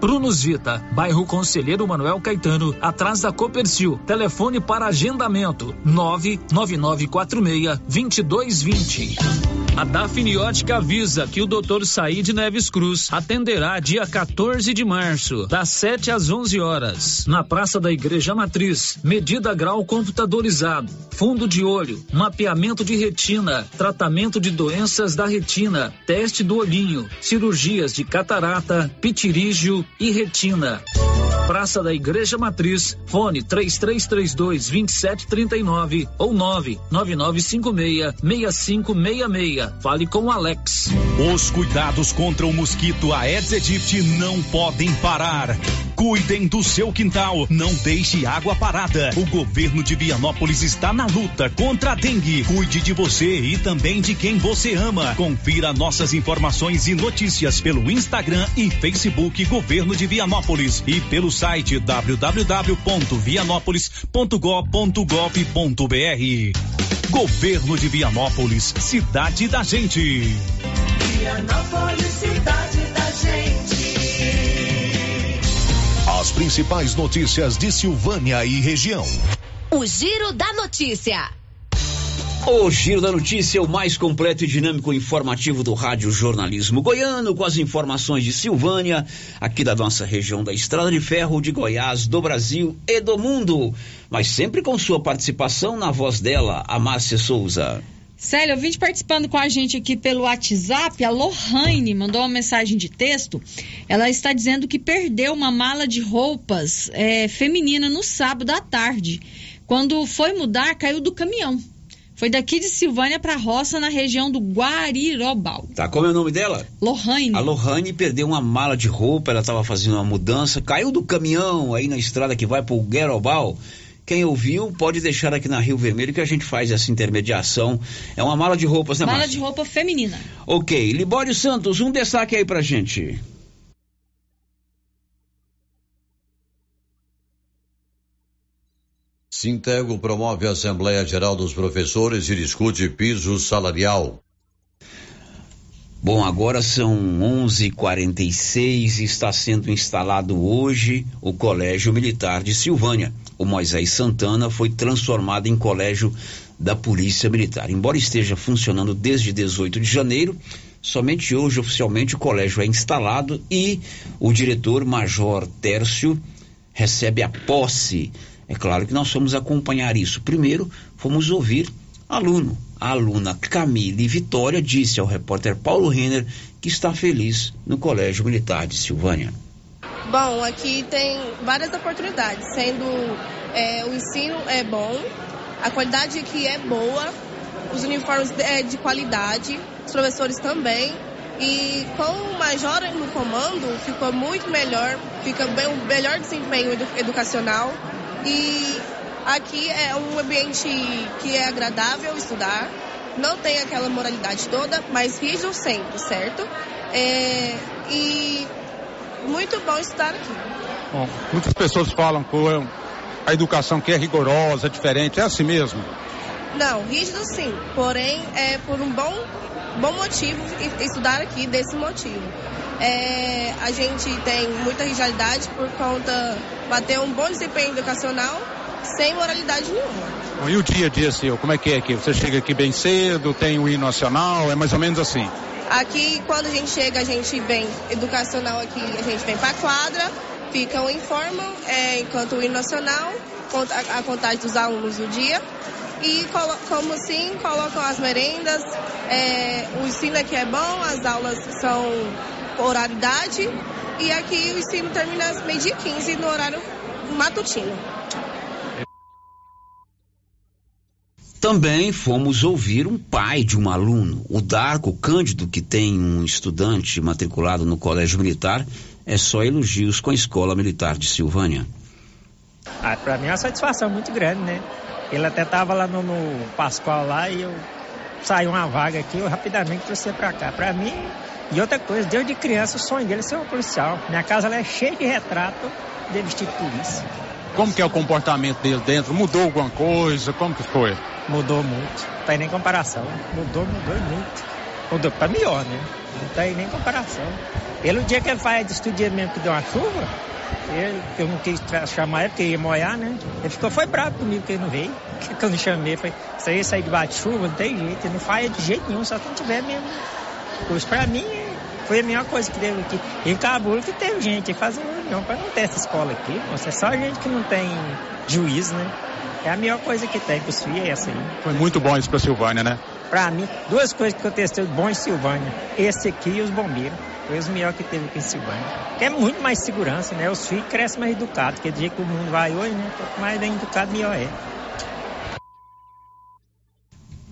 Prunus Vita, bairro Conselheiro Manuel Caetano, atrás da Copercil. Telefone para agendamento: 99946-2220. A Dafniótica avisa que o Dr. Said Neves Cruz atenderá dia 14 de março, das 7 às 11 horas, na Praça da Igreja Matriz. Medida grau computadorizado, fundo de olho, mapeamento de retina, tratamento de doenças da retina, teste do olhinho, cirurgias de catarata, pitirígio e retina. Praça da Igreja Matriz, fone 3332 2739 ou 99956 6566. Fale com Alex. Os cuidados contra o mosquito Aedes aegypti não podem parar. Cuidem do seu quintal, não deixe água parada. O governo de Vianópolis está na luta contra a dengue. Cuide de você e também de quem você ama. Confira nossas informações e notícias pelo Instagram e Facebook Governo de Vianópolis e pelo site www.vianópolis.gov.br. Governo de Vianópolis, cidade da gente. Vianópolis, cidade da gente. As principais notícias de Silvânia e região. O Giro da Notícia. O Giro da Notícia é o mais completo e dinâmico informativo do Rádio Jornalismo Goiano, com as informações de Silvânia, aqui da nossa região da Estrada de Ferro, de Goiás, do Brasil e do mundo. Mas sempre com sua participação na voz dela, a Márcia Souza. Célio, ouvinte participando com a gente aqui pelo WhatsApp, a Lohane mandou uma mensagem de texto. Ela está dizendo que perdeu uma mala de roupas é, feminina no sábado à tarde. Quando foi mudar, caiu do caminhão. Foi daqui de Silvânia para Roça, na região do Guarirobal. Tá, como é o nome dela? Lohane. A Lohane perdeu uma mala de roupa, ela estava fazendo uma mudança, caiu do caminhão aí na estrada que vai pro Guerobal. Quem ouviu pode deixar aqui na Rio Vermelho que a gente faz essa intermediação. É uma mala de roupas, né, Mala Márcia? de roupa feminina. Ok, Libório Santos, um destaque aí pra gente. Sintego promove a Assembleia Geral dos Professores e discute piso salarial. Bom, agora são 11:46 e está sendo instalado hoje o Colégio Militar de Silvânia. O Moisés Santana foi transformado em colégio da Polícia Militar. Embora esteja funcionando desde 18 de janeiro, somente hoje oficialmente o colégio é instalado e o diretor Major Tércio recebe a posse. É claro que nós fomos acompanhar isso. Primeiro, fomos ouvir aluno. A aluna Camille Vitória disse ao repórter Paulo Renner que está feliz no Colégio Militar de Silvânia. Bom, aqui tem várias oportunidades, sendo é, o ensino é bom, a qualidade aqui é boa, os uniformes é de qualidade, os professores também. E com o Major no comando, ficou muito melhor, fica bem, melhor desempenho edu- educacional. E aqui é um ambiente que é agradável estudar, não tem aquela moralidade toda, mas rígido sempre, certo? É, e muito bom estar aqui. Bom, muitas pessoas falam que a educação que é rigorosa, é diferente, é assim mesmo. Não, rígido sim, porém é por um bom, bom motivo e- estudar aqui desse motivo. É, a gente tem muita rigidez por conta para ter um bom desempenho educacional sem moralidade nenhuma. Bom, e o dia a dia seu, como é que é aqui? Você chega aqui bem cedo, tem o hino nacional, é mais ou menos assim. Aqui, quando a gente chega, a gente vem educacional aqui, a gente vem para a quadra, ficam, informam, é, enquanto o hino nacional, a, a contagem dos alunos do dia. E colo- como assim, colocam as merendas, é, o ensino aqui é bom, as aulas são por horário idade, e aqui o ensino termina às meio-dia e 15 no horário matutino. Também fomos ouvir um pai de um aluno, o Darco Cândido, que tem um estudante matriculado no Colégio Militar. É só elogios com a Escola Militar de Silvânia. Ah, pra mim é uma satisfação muito grande, né? Ele até tava lá no, no Pascoal lá e eu saiu uma vaga aqui, eu rapidamente trouxe pra cá. Pra mim, e outra coisa, desde criança o sonho dele é ser um policial. Minha casa é cheia de retrato de vestido de polícia. Como que é o comportamento dele dentro? Mudou alguma coisa? Como que foi? Mudou muito, não tem nem comparação. Mudou, mudou e muito. Mudou para melhor, né? Não tem nem comparação. Pelo dia que ele faz de mesmo que deu uma chuva, ele, eu não quis chamar ele porque ia molhar, né? Ele ficou, foi bravo comigo que ele não veio. Que eu não chamei, foi, isso aí sair debaixo de chuva, não tem jeito, ele não faz de jeito nenhum, só quem tiver mesmo. Pois pra mim foi a melhor coisa que teve aqui. Em Cabul que teve gente fazendo reunião para não ter essa escola aqui. Nossa, é só gente que não tem juízo, né? É a melhor coisa que tem para os filhos, é essa aí. Foi muito bom isso para Silvânia, né? Para mim, duas coisas que eu testei bom em Silvânia. Esse aqui e os bombeiros. Foi os melhores que teve aqui em Silvânia. É muito mais segurança, né? Os filhos crescem mais educados, porque do jeito que o mundo vai hoje, né? Quanto mais bem educado, melhor é.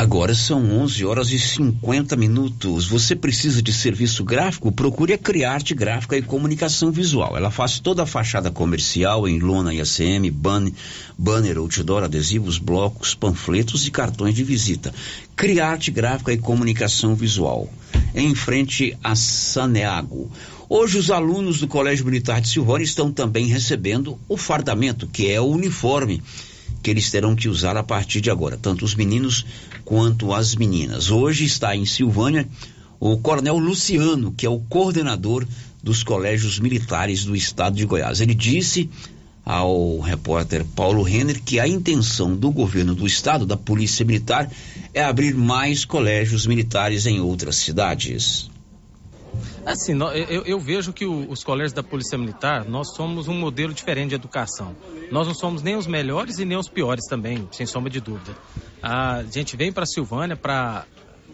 Agora são 11 horas e 50 minutos. Você precisa de serviço gráfico? Procure a Criarte Gráfica e Comunicação Visual. Ela faz toda a fachada comercial em lona e ACM, banner, banner, outdoor, adesivos, blocos, panfletos e cartões de visita. Criarte Gráfica e Comunicação Visual. Em frente a Saneago. Hoje os alunos do Colégio Militar de Silvânia estão também recebendo o fardamento, que é o uniforme que eles terão que usar a partir de agora, tanto os meninos quanto as meninas. Hoje está em Silvânia o Coronel Luciano, que é o coordenador dos colégios militares do estado de Goiás. Ele disse ao repórter Paulo Renner que a intenção do governo do estado, da Polícia Militar, é abrir mais colégios militares em outras cidades. Assim, eu, eu vejo que os colégios da Polícia Militar, nós somos um modelo diferente de educação. Nós não somos nem os melhores e nem os piores também, sem sombra de dúvida. A gente vem para Silvânia para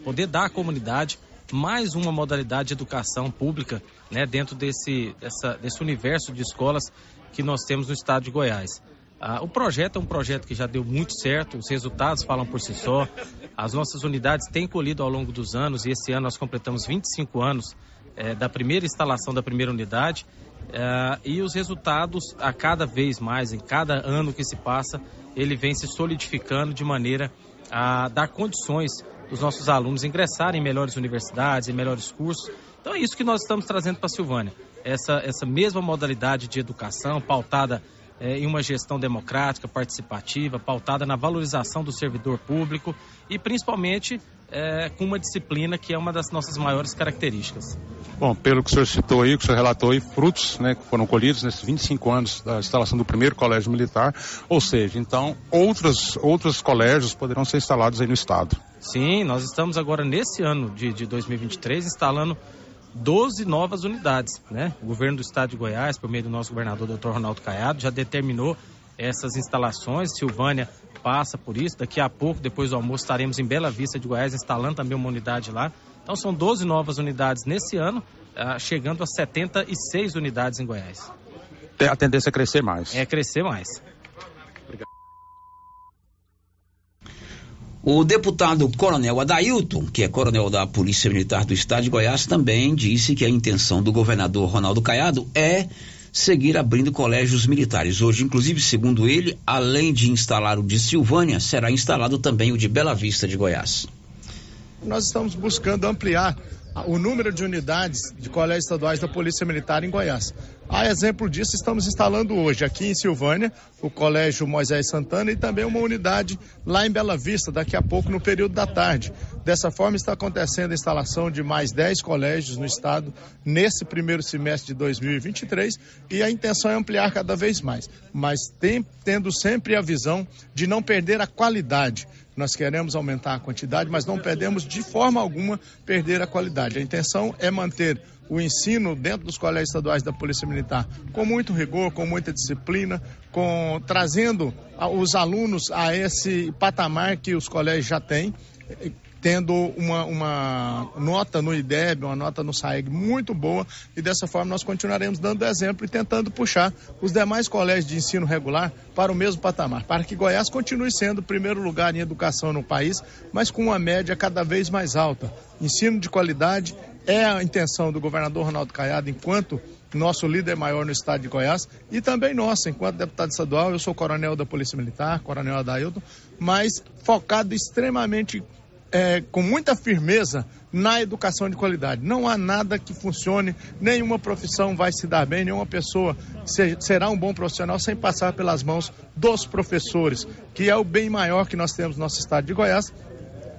poder dar à comunidade mais uma modalidade de educação pública né, dentro desse, dessa, desse universo de escolas que nós temos no estado de Goiás. Ah, o projeto é um projeto que já deu muito certo, os resultados falam por si só. As nossas unidades têm colhido ao longo dos anos e esse ano nós completamos 25 anos é, da primeira instalação da primeira unidade é, e os resultados a cada vez mais, em cada ano que se passa, ele vem se solidificando de maneira a dar condições dos nossos alunos ingressarem em melhores universidades, em melhores cursos. Então é isso que nós estamos trazendo para a Silvânia. Essa, essa mesma modalidade de educação pautada é, em uma gestão democrática, participativa, pautada na valorização do servidor público e principalmente é, com uma disciplina que é uma das nossas maiores características. Bom, pelo que o senhor citou aí, que o senhor relatou aí, frutos né, que foram colhidos nesses 25 anos da instalação do primeiro colégio militar, ou seja, então outros, outros colégios poderão ser instalados aí no estado. Sim, nós estamos agora nesse ano de, de 2023 instalando 12 novas unidades, né? O governo do estado de Goiás, por meio do nosso governador, doutor Ronaldo Caiado, já determinou essas instalações. Silvânia passa por isso. Daqui a pouco, depois do almoço, estaremos em Bela Vista de Goiás instalando também uma unidade lá. Então são 12 novas unidades nesse ano, ah, chegando a 76 unidades em Goiás. A tendência é crescer mais. É crescer mais. O deputado Coronel Adailton, que é coronel da Polícia Militar do Estado de Goiás, também disse que a intenção do governador Ronaldo Caiado é seguir abrindo colégios militares. Hoje, inclusive, segundo ele, além de instalar o de Silvânia, será instalado também o de Bela Vista de Goiás. Nós estamos buscando ampliar o número de unidades de colégios estaduais da Polícia Militar em Goiás. A exemplo disso, estamos instalando hoje aqui em Silvânia o Colégio Moisés Santana e também uma unidade lá em Bela Vista, daqui a pouco no período da tarde. Dessa forma, está acontecendo a instalação de mais 10 colégios no estado nesse primeiro semestre de 2023 e a intenção é ampliar cada vez mais, mas tem, tendo sempre a visão de não perder a qualidade. Nós queremos aumentar a quantidade, mas não perdemos de forma alguma perder a qualidade. A intenção é manter o ensino dentro dos colégios estaduais da Polícia Militar com muito rigor, com muita disciplina, com trazendo os alunos a esse patamar que os colégios já têm, tendo uma, uma nota no IDEB, uma nota no SAEG muito boa, e dessa forma nós continuaremos dando exemplo e tentando puxar os demais colégios de ensino regular para o mesmo patamar, para que Goiás continue sendo o primeiro lugar em educação no país, mas com uma média cada vez mais alta. Ensino de qualidade é a intenção do governador Ronaldo Caiado, enquanto nosso líder maior no estado de Goiás, e também nossa, enquanto deputado estadual, eu sou coronel da Polícia Militar, coronel Adailton, mas focado extremamente é, com muita firmeza na educação de qualidade. Não há nada que funcione, nenhuma profissão vai se dar bem, nenhuma pessoa será um bom profissional sem passar pelas mãos dos professores, que é o bem maior que nós temos no nosso estado de Goiás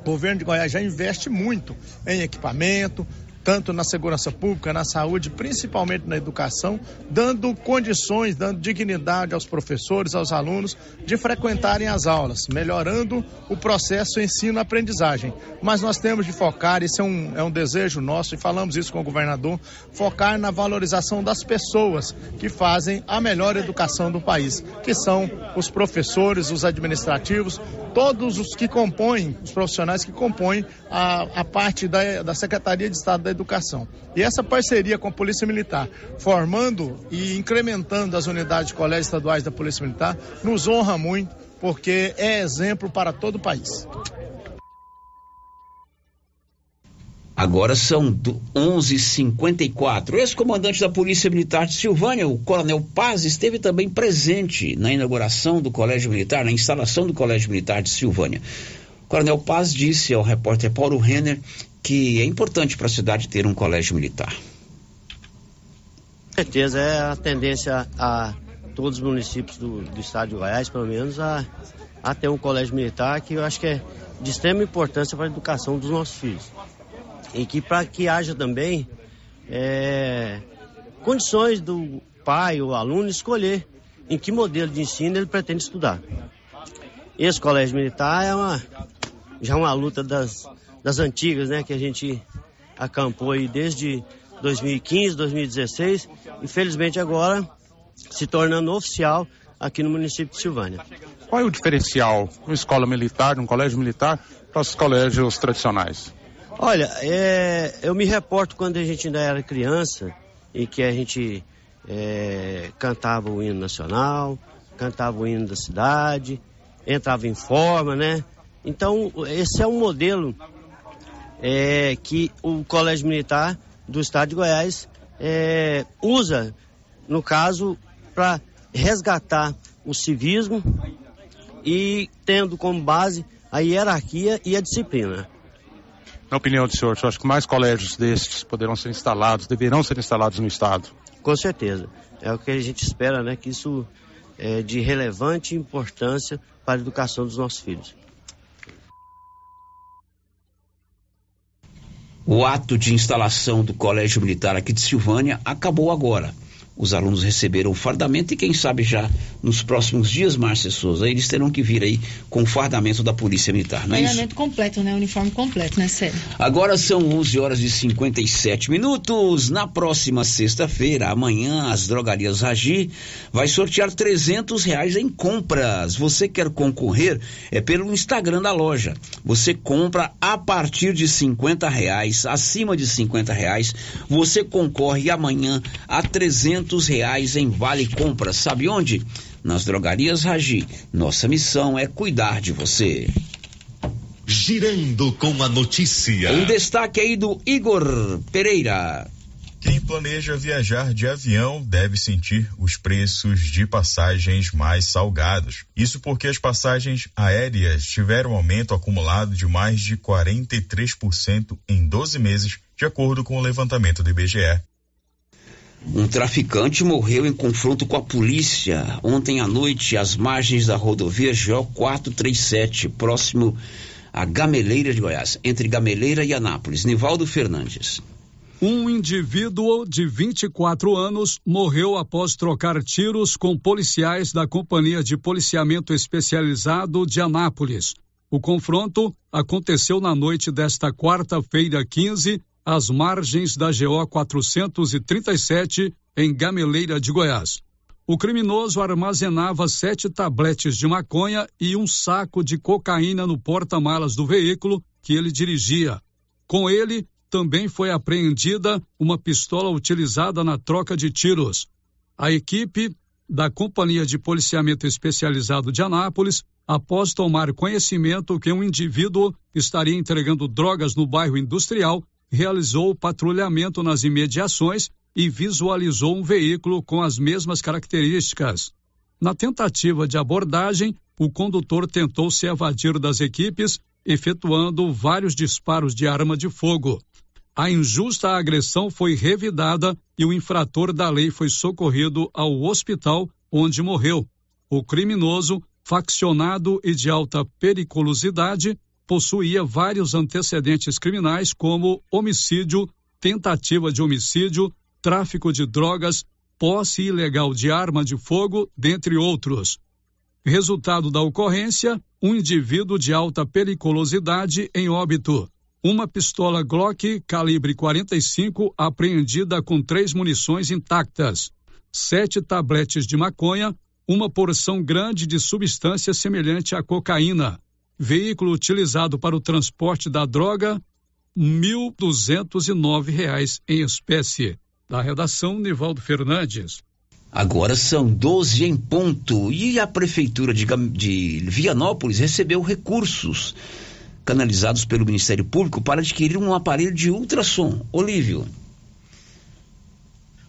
O governo de Goiás já investe muito em equipamento, tanto na segurança pública, na saúde, principalmente na educação, dando condições, dando dignidade aos professores, aos alunos de frequentarem as aulas, melhorando o processo ensino-aprendizagem. Mas nós temos de focar, isso é um, é um desejo nosso, e falamos isso com o governador, focar na valorização das pessoas que fazem a melhor educação do país, que são os professores, os administrativos, todos os que compõem, os profissionais que compõem a, a parte da, da Secretaria de Estado da Educação. E essa parceria com a Polícia Militar, formando e incrementando as unidades de colégios estaduais da Polícia Militar, nos honra muito, porque é exemplo para todo o país. Agora são 11:54. O ex-comandante da Polícia Militar de Silvânia, o Coronel Paz, esteve também presente na inauguração do Colégio Militar, na instalação do Colégio Militar de Silvânia. O Coronel Paz disse ao repórter Paulo Renner que é importante para a cidade ter um colégio militar. Com certeza é a tendência a todos os municípios do, do estado de Goiás, pelo menos, a, a ter um colégio militar que eu acho que é de extrema importância para a educação dos nossos filhos. E que para que haja também é, condições do pai ou aluno escolher em que modelo de ensino ele pretende estudar. Esse colégio militar é uma, já uma luta das, das antigas, né? Que a gente acampou aí desde 2015, 2016 e felizmente agora se tornando oficial aqui no município de Silvânia. Qual é o diferencial uma escola militar, um colégio militar, para os colégios tradicionais? Olha, é, eu me reporto quando a gente ainda era criança e que a gente é, cantava o hino nacional, cantava o hino da cidade, entrava em forma, né? Então, esse é um modelo é, que o Colégio Militar do Estado de Goiás é, usa, no caso, para resgatar o civismo e tendo como base a hierarquia e a disciplina. Na opinião do senhor, você acha que mais colégios destes poderão ser instalados, deverão ser instalados no Estado? Com certeza. É o que a gente espera, né? Que isso é de relevante importância para a educação dos nossos filhos. O ato de instalação do Colégio Militar aqui de Silvânia acabou agora. Os alunos receberam o fardamento e quem sabe já nos próximos dias, Márcia Souza, eles terão que vir aí com o fardamento da Polícia Militar, não é Pagamento completo, né? Uniforme completo, né, Sério? Agora são 11 horas e 57 minutos. Na próxima sexta-feira, amanhã, as drogarias Ragi vai sortear 300 reais em compras. Você quer concorrer? É pelo Instagram da loja. Você compra a partir de 50 reais, acima de 50 reais, você concorre amanhã a 300 reais em vale compra. Sabe onde? Nas drogarias Ragi. Nossa missão é cuidar de você. Girando com a notícia. Um destaque aí do Igor Pereira. Quem planeja viajar de avião deve sentir os preços de passagens mais salgados. Isso porque as passagens aéreas tiveram um aumento acumulado de mais de 43% em 12 meses, de acordo com o levantamento do IBGE. Um traficante morreu em confronto com a polícia ontem à noite às margens da rodovia GO 437, próximo a Gameleira de Goiás, entre Gameleira e Anápolis. Nivaldo Fernandes. Um indivíduo de 24 anos morreu após trocar tiros com policiais da Companhia de Policiamento Especializado de Anápolis. O confronto aconteceu na noite desta quarta-feira 15 às margens da GO 437, em Gameleira de Goiás. O criminoso armazenava sete tabletes de maconha e um saco de cocaína no porta-malas do veículo que ele dirigia. Com ele, também foi apreendida uma pistola utilizada na troca de tiros. A equipe da Companhia de Policiamento Especializado de Anápolis, após tomar conhecimento que um indivíduo estaria entregando drogas no bairro industrial, realizou patrulhamento nas imediações e visualizou um veículo com as mesmas características. Na tentativa de abordagem, o condutor tentou se evadir das equipes, efetuando vários disparos de arma de fogo. A injusta agressão foi revidada e o infrator da lei foi socorrido ao hospital, onde morreu. O criminoso, faccionado e de alta periculosidade, possuía vários antecedentes criminais, como homicídio, tentativa de homicídio, tráfico de drogas, posse ilegal de arma de fogo, dentre outros. Resultado da ocorrência: um indivíduo de alta periculosidade em óbito. Uma pistola Glock calibre 45 apreendida com três munições intactas. Sete tabletes de maconha, uma porção grande de substância semelhante à cocaína. Veículo utilizado para o transporte da droga, R$ 1.209 em espécie. Da redação, Nivaldo Fernandes. Agora são 12 em ponto e a Prefeitura de, de Vianópolis recebeu recursos canalizados pelo Ministério Público para adquirir um aparelho de ultrassom. Olívio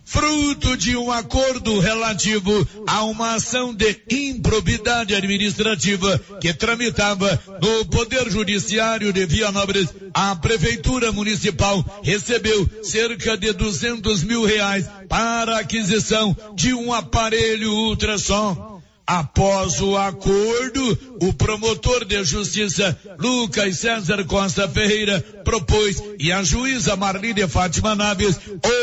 fruto de um acordo relativo a uma ação de improbidade administrativa que tramitava no Poder Judiciário de Vianópolis, a Prefeitura Municipal recebeu cerca de 200 mil reais para a aquisição de um aparelho ultrassom. Após o acordo, o promotor de justiça Lucas César Costa Ferreira propôs e a juíza Marlene Fátima Naves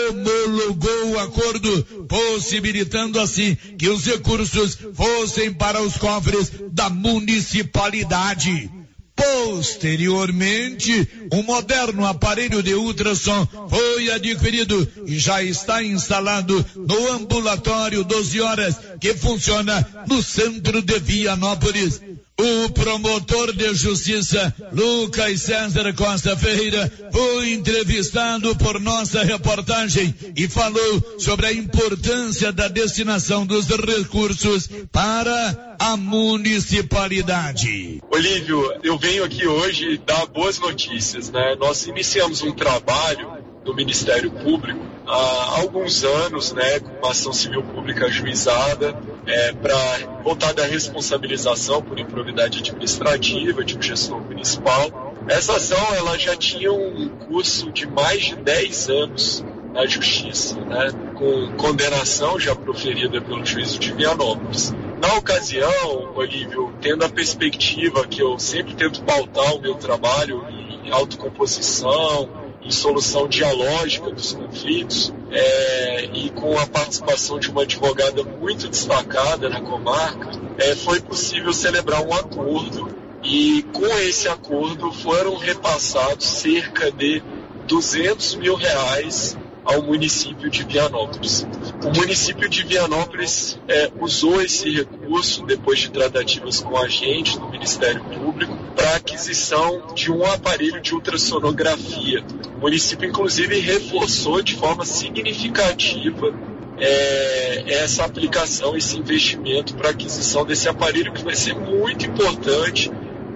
homologou o acordo, possibilitando assim que os recursos fossem para os cofres da municipalidade. Posteriormente, um moderno aparelho de ultrassom foi adquirido e já está instalado no ambulatório 12 horas que funciona no centro de Vianópolis. O promotor de justiça, Lucas César Costa Ferreira, foi entrevistado por nossa reportagem e falou sobre a importância da destinação dos recursos para a municipalidade. Olívio, eu venho aqui hoje dar boas notícias, né? Nós iniciamos um trabalho no Ministério Público há alguns anos, né, com uma ação civil pública ajuizada é, para voltada à responsabilização por improvidade administrativa de um gestor municipal. Essa ação ela já tinha um curso de mais de 10 anos na justiça, né, com condenação já proferida pelo juízo de Vianópolis. Na ocasião, Olívio, tendo a perspectiva que eu sempre tento pautar o meu trabalho em autocomposição, solução dialógica dos conflitos é, e com a participação de uma advogada muito destacada na comarca, é, foi possível celebrar um acordo e com esse acordo foram repassados cerca de 200 mil reais ao município de Vianópolis. O município de Vianópolis é, usou esse recurso, depois de tratativas com a gente do Ministério Público, para aquisição de um aparelho de ultrassonografia. O município, inclusive, reforçou de forma significativa é, essa aplicação, esse investimento para aquisição desse aparelho que vai ser muito importante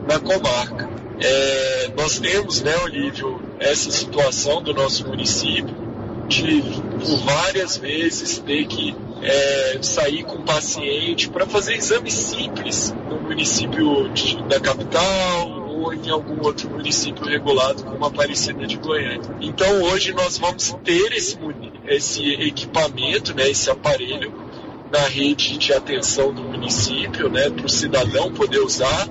na comarca. É, nós temos, né, Olívio, essa situação do nosso município de por várias vezes ter que é, sair com o paciente para fazer exames simples no município de, da capital ou em algum outro município regulado como a Aparecida de Goiânia. Então hoje nós vamos ter esse, esse equipamento, né, esse aparelho na rede de atenção do município, né, para o cidadão poder usar,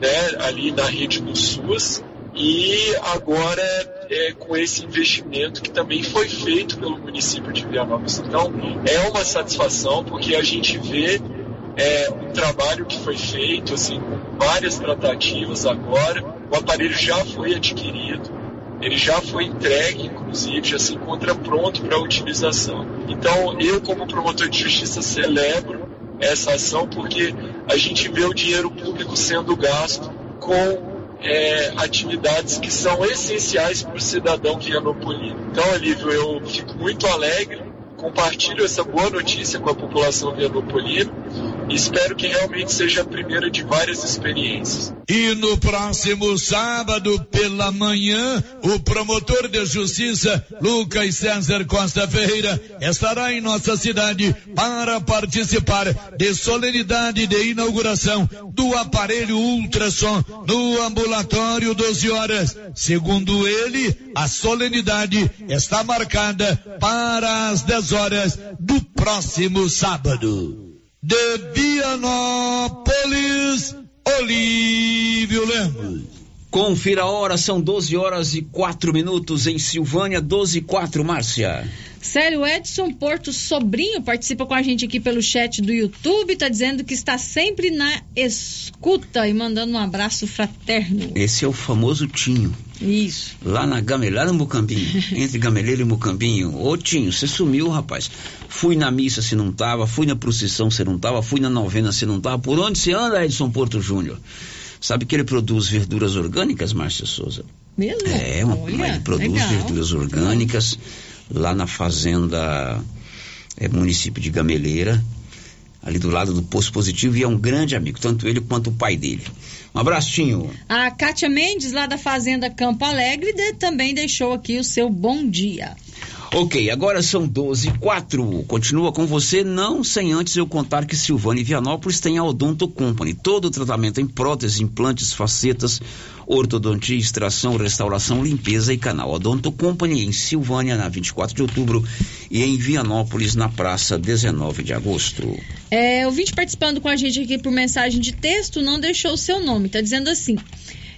né, ali na rede do SUS e agora é, com esse investimento que também foi feito pelo município de Vianópolis. Então é uma satisfação porque a gente vê é, um trabalho que foi feito, assim, várias tratativas agora, o aparelho já foi adquirido, ele já foi entregue, inclusive, já se encontra pronto para utilização. Então eu, como promotor de justiça, celebro essa ação porque a gente vê o dinheiro público sendo gasto com é, atividades que são essenciais para o cidadão vianopolino. Então, Olívio, eu fico muito alegre, compartilho essa boa notícia com a população vianopolina Espero que realmente seja a primeira de várias experiências. E no próximo sábado, pela manhã, o promotor de justiça, Lucas César Costa Ferreira, estará em nossa cidade para participar de solenidade de inauguração do aparelho ultrassom no ambulatório 12 horas. Segundo ele, a solenidade está marcada para as 10 horas do próximo sábado de Vianópolis, Olívio Lemos. Confira a hora, são 12 horas e 4 minutos em Silvânia, 12 e 4, Márcia. Sério, Edson Porto Sobrinho participa com a gente aqui pelo chat do YouTube, tá dizendo que está sempre na escuta e mandando um abraço fraterno. Esse é o famoso Tinho. Isso. Lá na Gameleira, no Mucambinho. entre Gameleira e Mucambinho. Ô Tinho, você sumiu, rapaz. Fui na missa se não tava, fui na procissão se não tava, fui na novena se não tava. Por onde você anda, Edson Porto Júnior? Sabe que ele produz verduras orgânicas, Márcia Souza? Mesmo? É, uma, Olha, ele produz legal. verduras orgânicas lá na fazenda é, município de Gameleira, ali do lado do Poço Positivo, e é um grande amigo, tanto ele quanto o pai dele. Um abraço. A Kátia Mendes, lá da Fazenda Campo Alegre, de- também deixou aqui o seu bom dia. Ok, agora são 12 e 4. Continua com você, não sem antes eu contar que Silvânia e Vianópolis tem a Odonto Company. Todo o tratamento em próteses, implantes, facetas, ortodontia, extração, restauração, limpeza e canal. Odonto Company em Silvânia, na 24 de outubro, e em Vianópolis, na praça 19 de agosto. É, ouvinte participando com a gente aqui por mensagem de texto não deixou o seu nome. Tá dizendo assim: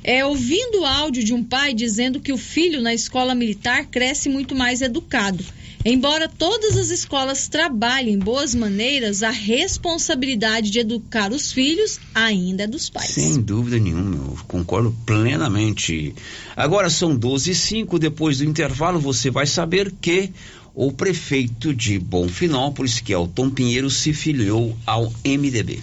é, ouvindo o áudio de um pai dizendo que o filho na escola militar cresce muito mais educado. Embora todas as escolas trabalhem boas maneiras, a responsabilidade de educar os filhos ainda é dos pais. Sem dúvida nenhuma, eu concordo plenamente. Agora são 12 e 5, depois do intervalo você vai saber que o prefeito de Bonfinópolis, que é o Tom Pinheiro, se filiou ao MDB.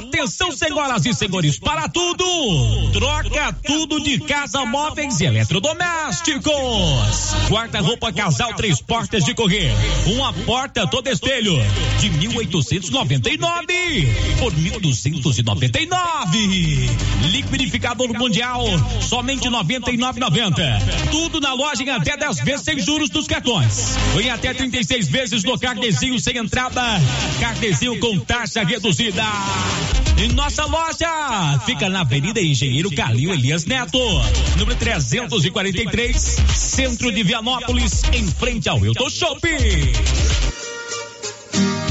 Atenção, senhoras e senhores, para tudo! Troca tudo de casa, móveis e eletrodomésticos. Guarda-roupa casal, três portas de correr. Uma porta todo espelho de 1899 por 1299. Liquidificador mundial, somente 99,90. Tudo na loja em até 10 vezes sem juros dos cartões. Em até 36 vezes no carnezinho sem entrada. Carnezinho com taxa reduzida. Em nossa loja fica na Avenida Engenheiro Calil Elias Neto, número 343, centro de Vianópolis, em frente ao Hilton Shopping.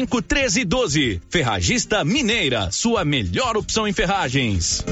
1312. Ferragista Mineira, sua melhor opção em ferragens.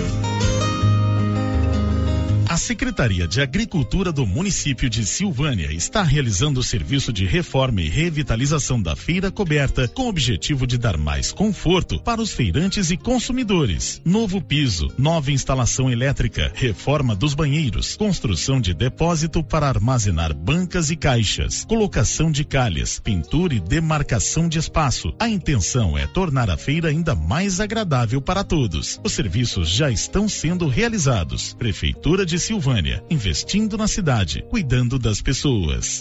A Secretaria de Agricultura do município de Silvânia está realizando o serviço de reforma e revitalização da feira coberta com o objetivo de dar mais conforto para os feirantes e consumidores. Novo piso, nova instalação elétrica, reforma dos banheiros, construção de depósito para armazenar bancas e caixas, colocação de calhas, pintura e demarcação de espaço. A intenção é tornar a feira ainda mais agradável para todos. Os serviços já estão sendo realizados. Prefeitura de Silvânia, investindo na cidade, cuidando das pessoas.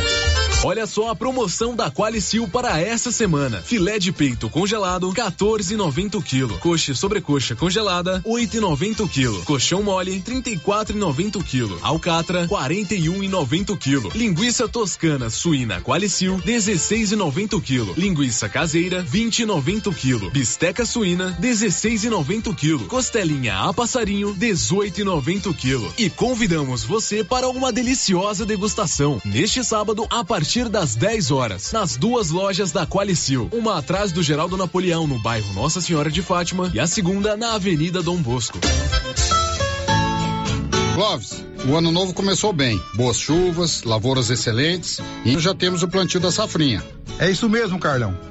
Olha só a promoção da Qualicil para essa semana. Filé de peito congelado, 14,90 kg. Coxa sobrecoxa congelada, 8,90 kg. Colchão mole, 34,90 kg. Alcatra, 41,90 kg. Linguiça toscana suína Qualicil, 16,90 kg. Linguiça caseira, 20,90 kg. Bisteca suína, 16,90 kg. Costelinha a passarinho, 18,90 kg. E convidamos você para uma deliciosa degustação neste sábado a partir partir das 10 horas, nas duas lojas da Qualicil. Uma atrás do Geraldo Napoleão, no bairro Nossa Senhora de Fátima, e a segunda na Avenida Dom Bosco. Clóvis, o ano novo começou bem. Boas chuvas, lavouras excelentes e já temos o plantio da safrinha. É isso mesmo, Carlão.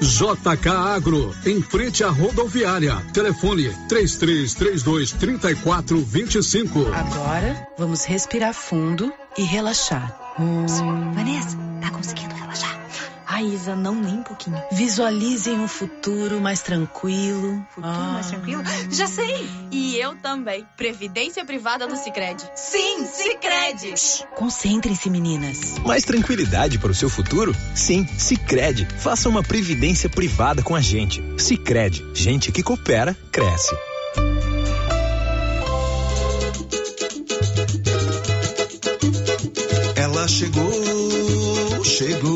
JK Agro, em frente à rodoviária. Telefone 3332 3425. Agora vamos respirar fundo e relaxar. Hum. Vanessa, tá conseguindo relaxar? Ai, Isa, não nem um pouquinho. Visualizem um futuro mais tranquilo. Futuro ah. mais tranquilo? Já sei! E eu também. Previdência privada do Cicred. Sim, Cicred! Concentrem-se, meninas. Mais tranquilidade para o seu futuro? Sim, Cicred. Faça uma previdência privada com a gente. Cicred. Gente que coopera, cresce. Ela chegou, chegou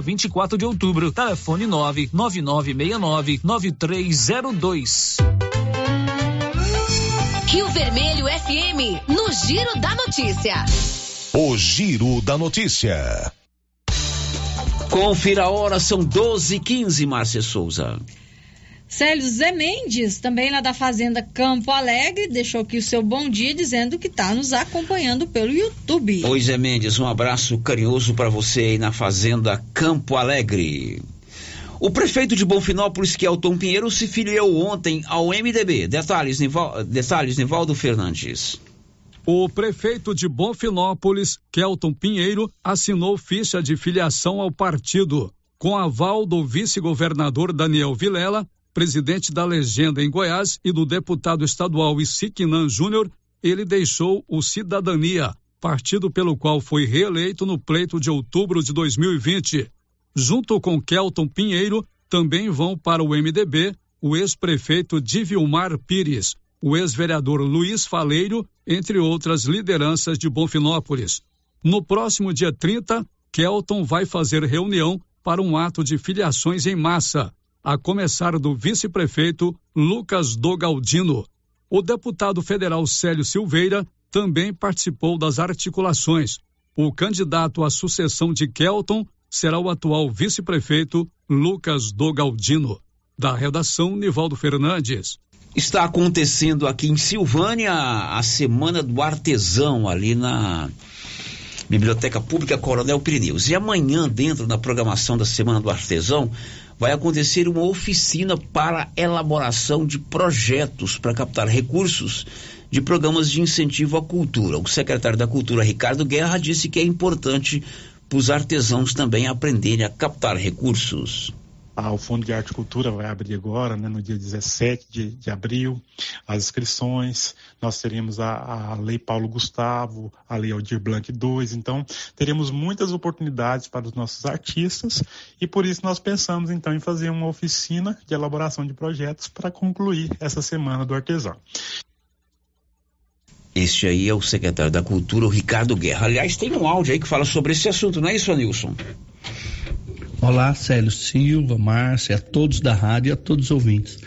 24 de Outubro, telefone 99969 9302. Rio Vermelho FM, no Giro da Notícia. O Giro da Notícia. Confira a hora, são 12 h 15 Márcia Souza. Célio Zé Mendes, também lá da Fazenda Campo Alegre, deixou aqui o seu bom dia dizendo que está nos acompanhando pelo YouTube. Oi, Zé Mendes, um abraço carinhoso para você aí na Fazenda Campo Alegre. O prefeito de Bonfinópolis, Kelton Pinheiro, se filiou ontem ao MDB. Detalhes, Nival, detalhes Nivaldo Fernandes. O prefeito de Bonfinópolis, Kelton Pinheiro, assinou ficha de filiação ao partido. Com aval do vice-governador Daniel Vilela, presidente da legenda em Goiás e do deputado estadual Isiquinan Júnior, ele deixou o Cidadania, partido pelo qual foi reeleito no pleito de outubro de 2020. Junto com Kelton Pinheiro, também vão para o MDB o ex-prefeito Divilmar Pires, o ex-vereador Luiz Faleiro, entre outras lideranças de Bonfinópolis. No próximo dia 30, Kelton vai fazer reunião para um ato de filiações em massa a começar do vice-prefeito Lucas Dogaldino. O deputado federal Célio Silveira também participou das articulações. O candidato à sucessão de Kelton será o atual vice-prefeito Lucas Dogaldino. Da redação, Nivaldo Fernandes. Está acontecendo aqui em Silvânia a Semana do Artesão, ali na Biblioteca Pública Coronel Pirineus. E amanhã, dentro da programação da Semana do Artesão, vai acontecer uma oficina para elaboração de projetos para captar recursos de programas de incentivo à cultura. O secretário da Cultura, Ricardo Guerra, disse que é importante para os artesãos também aprenderem a captar recursos. Ah, o Fundo de Arte e Cultura vai abrir agora, né, no dia 17 de, de abril, as inscrições. Nós teremos a, a Lei Paulo Gustavo, a Lei Aldir Blanc II. Então, teremos muitas oportunidades para os nossos artistas e por isso nós pensamos, então, em fazer uma oficina de elaboração de projetos para concluir essa Semana do Artesão. Este aí é o secretário da Cultura, o Ricardo Guerra. Aliás, tem um áudio aí que fala sobre esse assunto, não é isso, Nilson? Olá, Célio Silva, Márcia, a todos da rádio e a todos os ouvintes.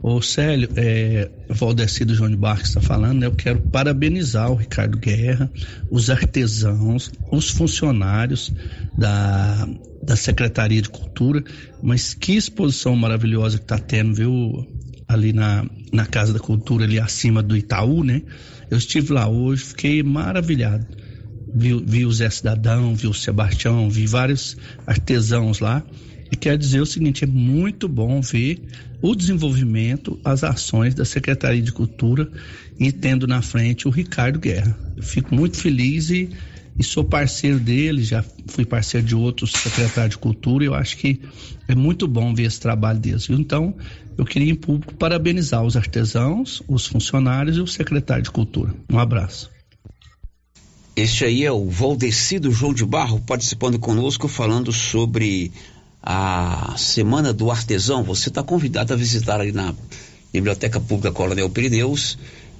Ô Célio, é, Valdeci do João de Barros está falando, né? Eu quero parabenizar o Ricardo Guerra, os artesãos, os funcionários da, da Secretaria de Cultura, mas que exposição maravilhosa que está tendo, viu? Ali na, na Casa da Cultura, ali acima do Itaú, né? Eu estive lá hoje, fiquei maravilhado vi, vi o Zé Cidadão, vi o Sebastião, vi vários artesãos lá. E quer dizer o seguinte: é muito bom ver o desenvolvimento, as ações da Secretaria de Cultura e tendo na frente o Ricardo Guerra. Eu fico muito feliz e, e sou parceiro dele, já fui parceiro de outros secretários de Cultura. E eu acho que é muito bom ver esse trabalho deles. Então, eu queria em público parabenizar os artesãos, os funcionários e o secretário de Cultura. Um abraço. Este aí é o Valdecido João de Barro participando conosco, falando sobre a Semana do Artesão. Você está convidado a visitar ali na Biblioteca Pública Coronel Pirineus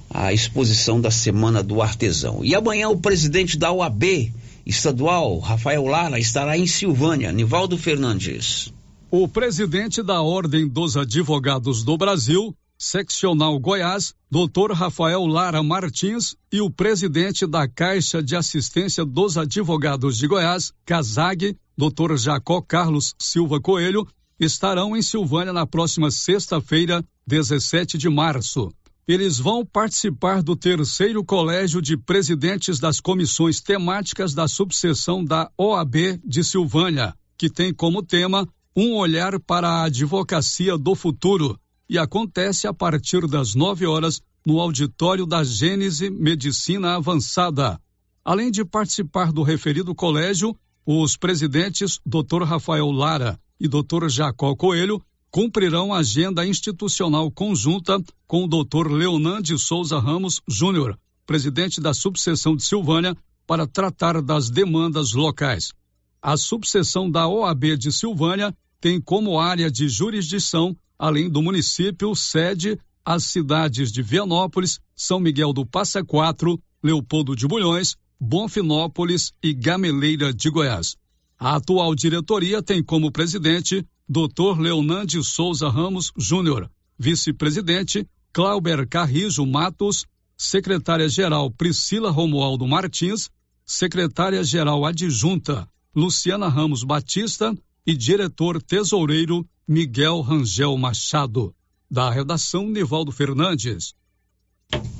a exposição da Semana do Artesão. E amanhã o presidente da OAB estadual, Rafael Lara, estará em Silvânia. Nivaldo Fernandes. O presidente da Ordem dos Advogados do Brasil, Seccional Goiás, Dr. Rafael Lara Martins e o presidente da Caixa de Assistência dos Advogados de Goiás, CASAG, Dr. Jacó Carlos Silva Coelho, estarão em Silvânia na próxima sexta-feira, 17 de março. Eles vão participar do terceiro colégio de presidentes das comissões temáticas da subseção da OAB de Silvânia, que tem como tema Um Olhar para a Advocacia do Futuro e acontece a partir das 9 horas no auditório da Gênese Medicina Avançada. Além de participar do referido colégio, os presidentes Dr. Rafael Lara e Dr. Jacó Coelho cumprirão agenda institucional conjunta com o Dr. Leonan de Souza Ramos Júnior, presidente da subseção de Silvânia, para tratar das demandas locais. A subseção da OAB de Silvânia tem como área de jurisdição, além do município, sede as cidades de Vianópolis, São Miguel do Passa Quatro, Leopoldo de Bulhões, Bonfinópolis e Gameleira de Goiás. A atual diretoria tem como presidente Dr. Leonan de Souza Ramos Júnior, vice-presidente Clauber Carrijo Matos, secretária-geral Priscila Romualdo Martins, secretária-geral adjunta Luciana Ramos Batista e diretor tesoureiro Miguel Rangel Machado. Da redação, Nivaldo Fernandes.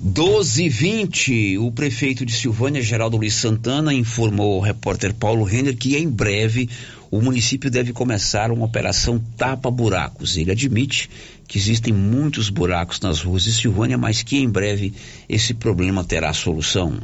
12 e 20 o prefeito de Silvânia, Geraldo Luiz Santana, informou ao repórter Paulo Renner que em breve o município deve começar uma operação tapa-buracos. Ele admite que existem muitos buracos nas ruas de Silvânia, mas que em breve esse problema terá solução.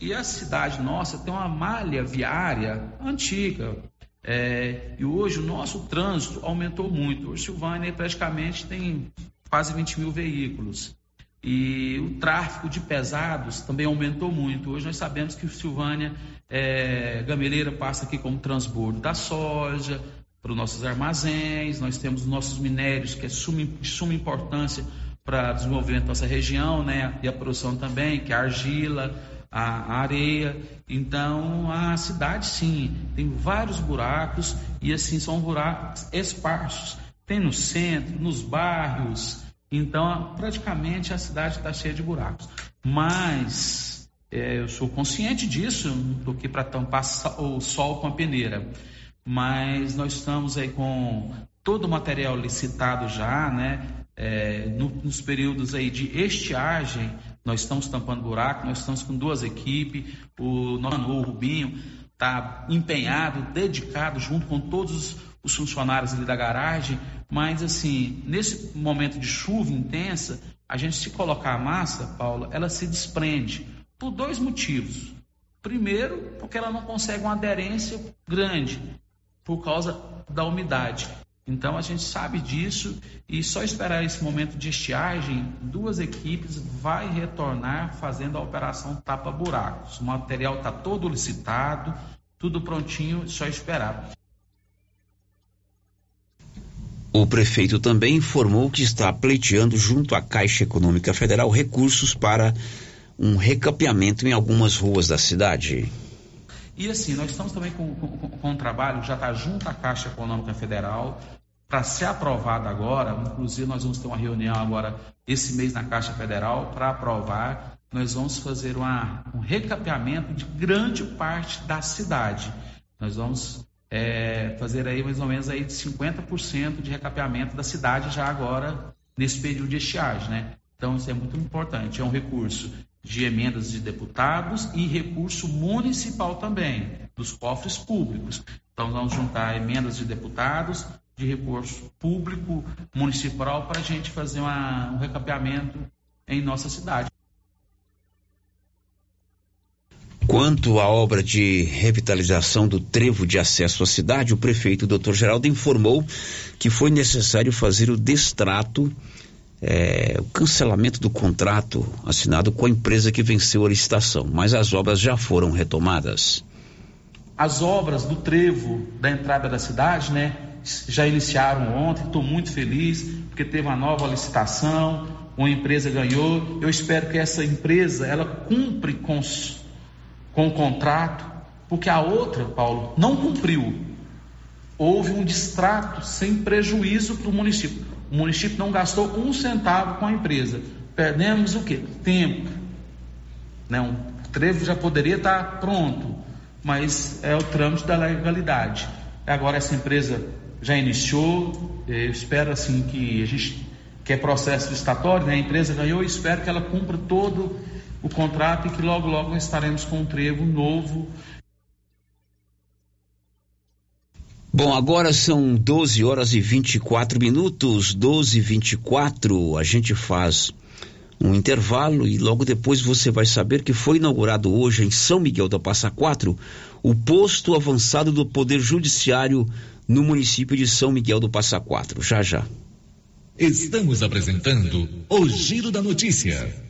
E a cidade nossa tem uma malha viária antiga, é, e hoje o nosso trânsito aumentou muito. Hoje Silvânia praticamente tem quase 20 mil veículos. E o tráfego de pesados também aumentou muito. Hoje nós sabemos que Silvânia é, Gameleira passa aqui como transbordo da soja para os nossos armazéns. Nós temos nossos minérios que é suma, suma importância para desenvolvimento da nossa região, né? E a produção também, que é a argila, a, areia. Então, a cidade, sim, tem vários buracos e, assim, são buracos esparsos. Tem no centro, nos bairros. Então, praticamente a cidade está cheia de buracos. Mas é, eu sou consciente disso, não estou aqui para tampar o sol com a peneira. Mas nós estamos aí com todo o material licitado já, né? É, no, nos períodos aí de estiagem, nós estamos tampando buraco, nós estamos com duas equipes, o Nono Rubinho está empenhado, dedicado, junto com todos os funcionários ali da garagem, mas assim, nesse momento de chuva intensa, a gente se colocar a massa, Paula, ela se desprende por dois motivos. Primeiro, porque ela não consegue uma aderência grande por causa da umidade. Então a gente sabe disso e só esperar esse momento de estiagem, duas equipes vai retornar fazendo a operação tapa buracos. O material está todo licitado, tudo prontinho, só esperar. O prefeito também informou que está pleiteando junto à Caixa Econômica Federal recursos para um recapeamento em algumas ruas da cidade. E assim, nós estamos também com, com, com um trabalho, já está junto à Caixa Econômica Federal, para ser aprovado agora, inclusive nós vamos ter uma reunião agora esse mês na Caixa Federal para aprovar, nós vamos fazer uma, um recapeamento de grande parte da cidade. Nós vamos é, fazer aí mais ou menos aí de 50% de recapeamento da cidade já agora nesse período de estiagem, né? Então isso é muito importante, é um recurso de emendas de deputados e recurso municipal também, dos cofres públicos. Então vamos juntar emendas de deputados, de recurso público municipal para a gente fazer uma, um recapeamento em nossa cidade. Quanto à obra de revitalização do trevo de acesso à cidade, o prefeito Dr. Geraldo informou que foi necessário fazer o destrato, é, o cancelamento do contrato assinado com a empresa que venceu a licitação, mas as obras já foram retomadas. As obras do trevo da entrada da cidade, né, já iniciaram ontem, estou muito feliz, porque teve uma nova licitação, uma empresa ganhou. Eu espero que essa empresa ela cumpre com, com o contrato, porque a outra, Paulo, não cumpriu. Houve um distrato sem prejuízo para o município. O município não gastou um centavo com a empresa. Perdemos o quê? Tempo. Né? Um trevo já poderia estar pronto, mas é o trâmite da legalidade. Agora essa empresa já iniciou. Eu espero assim que a gente que é processo estatório, né? a empresa ganhou, espero que ela cumpra todo o contrato e que logo logo estaremos com um trevo novo Bom, agora são 12 horas e 24 minutos, 12 e 24. A gente faz um intervalo e logo depois você vai saber que foi inaugurado hoje em São Miguel da Passa Quatro o posto avançado do Poder Judiciário no município de São Miguel do Passa Quatro. Já já. Estamos apresentando o Giro da Notícia.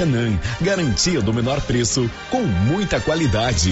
Maracanã. Garantia do menor preço com muita qualidade.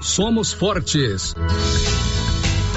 somos fortes.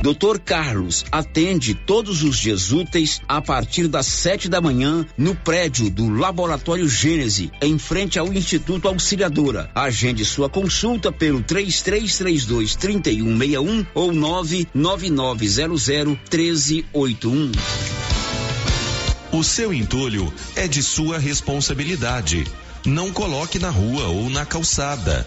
Doutor Carlos atende todos os dias úteis a partir das sete da manhã no prédio do Laboratório Gênese, em frente ao Instituto Auxiliadora. Agende sua consulta pelo 3332 3161 ou 99900 1381. O seu entulho é de sua responsabilidade. Não coloque na rua ou na calçada.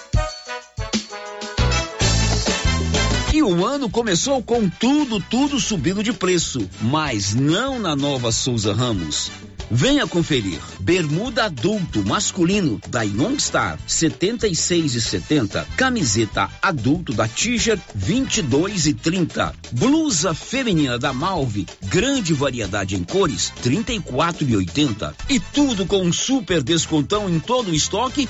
E o ano começou com tudo, tudo subindo de preço, mas não na nova Souza Ramos. Venha conferir. Bermuda adulto masculino da Youngstar 76 e 70. Camiseta adulto da Tiger 22 e 30. Blusa feminina da Malve, grande variedade em cores 34 e 80. E tudo com um super descontão em todo o estoque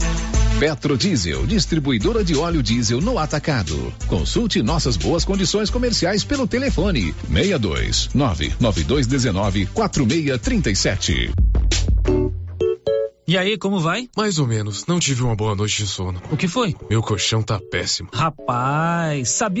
Petrodiesel, distribuidora de óleo diesel no atacado. Consulte nossas boas condições comerciais pelo telefone 62 99219 4637. E aí, como vai? Mais ou menos. Não tive uma boa noite de sono. O que foi? Meu colchão tá péssimo. Rapaz, sabia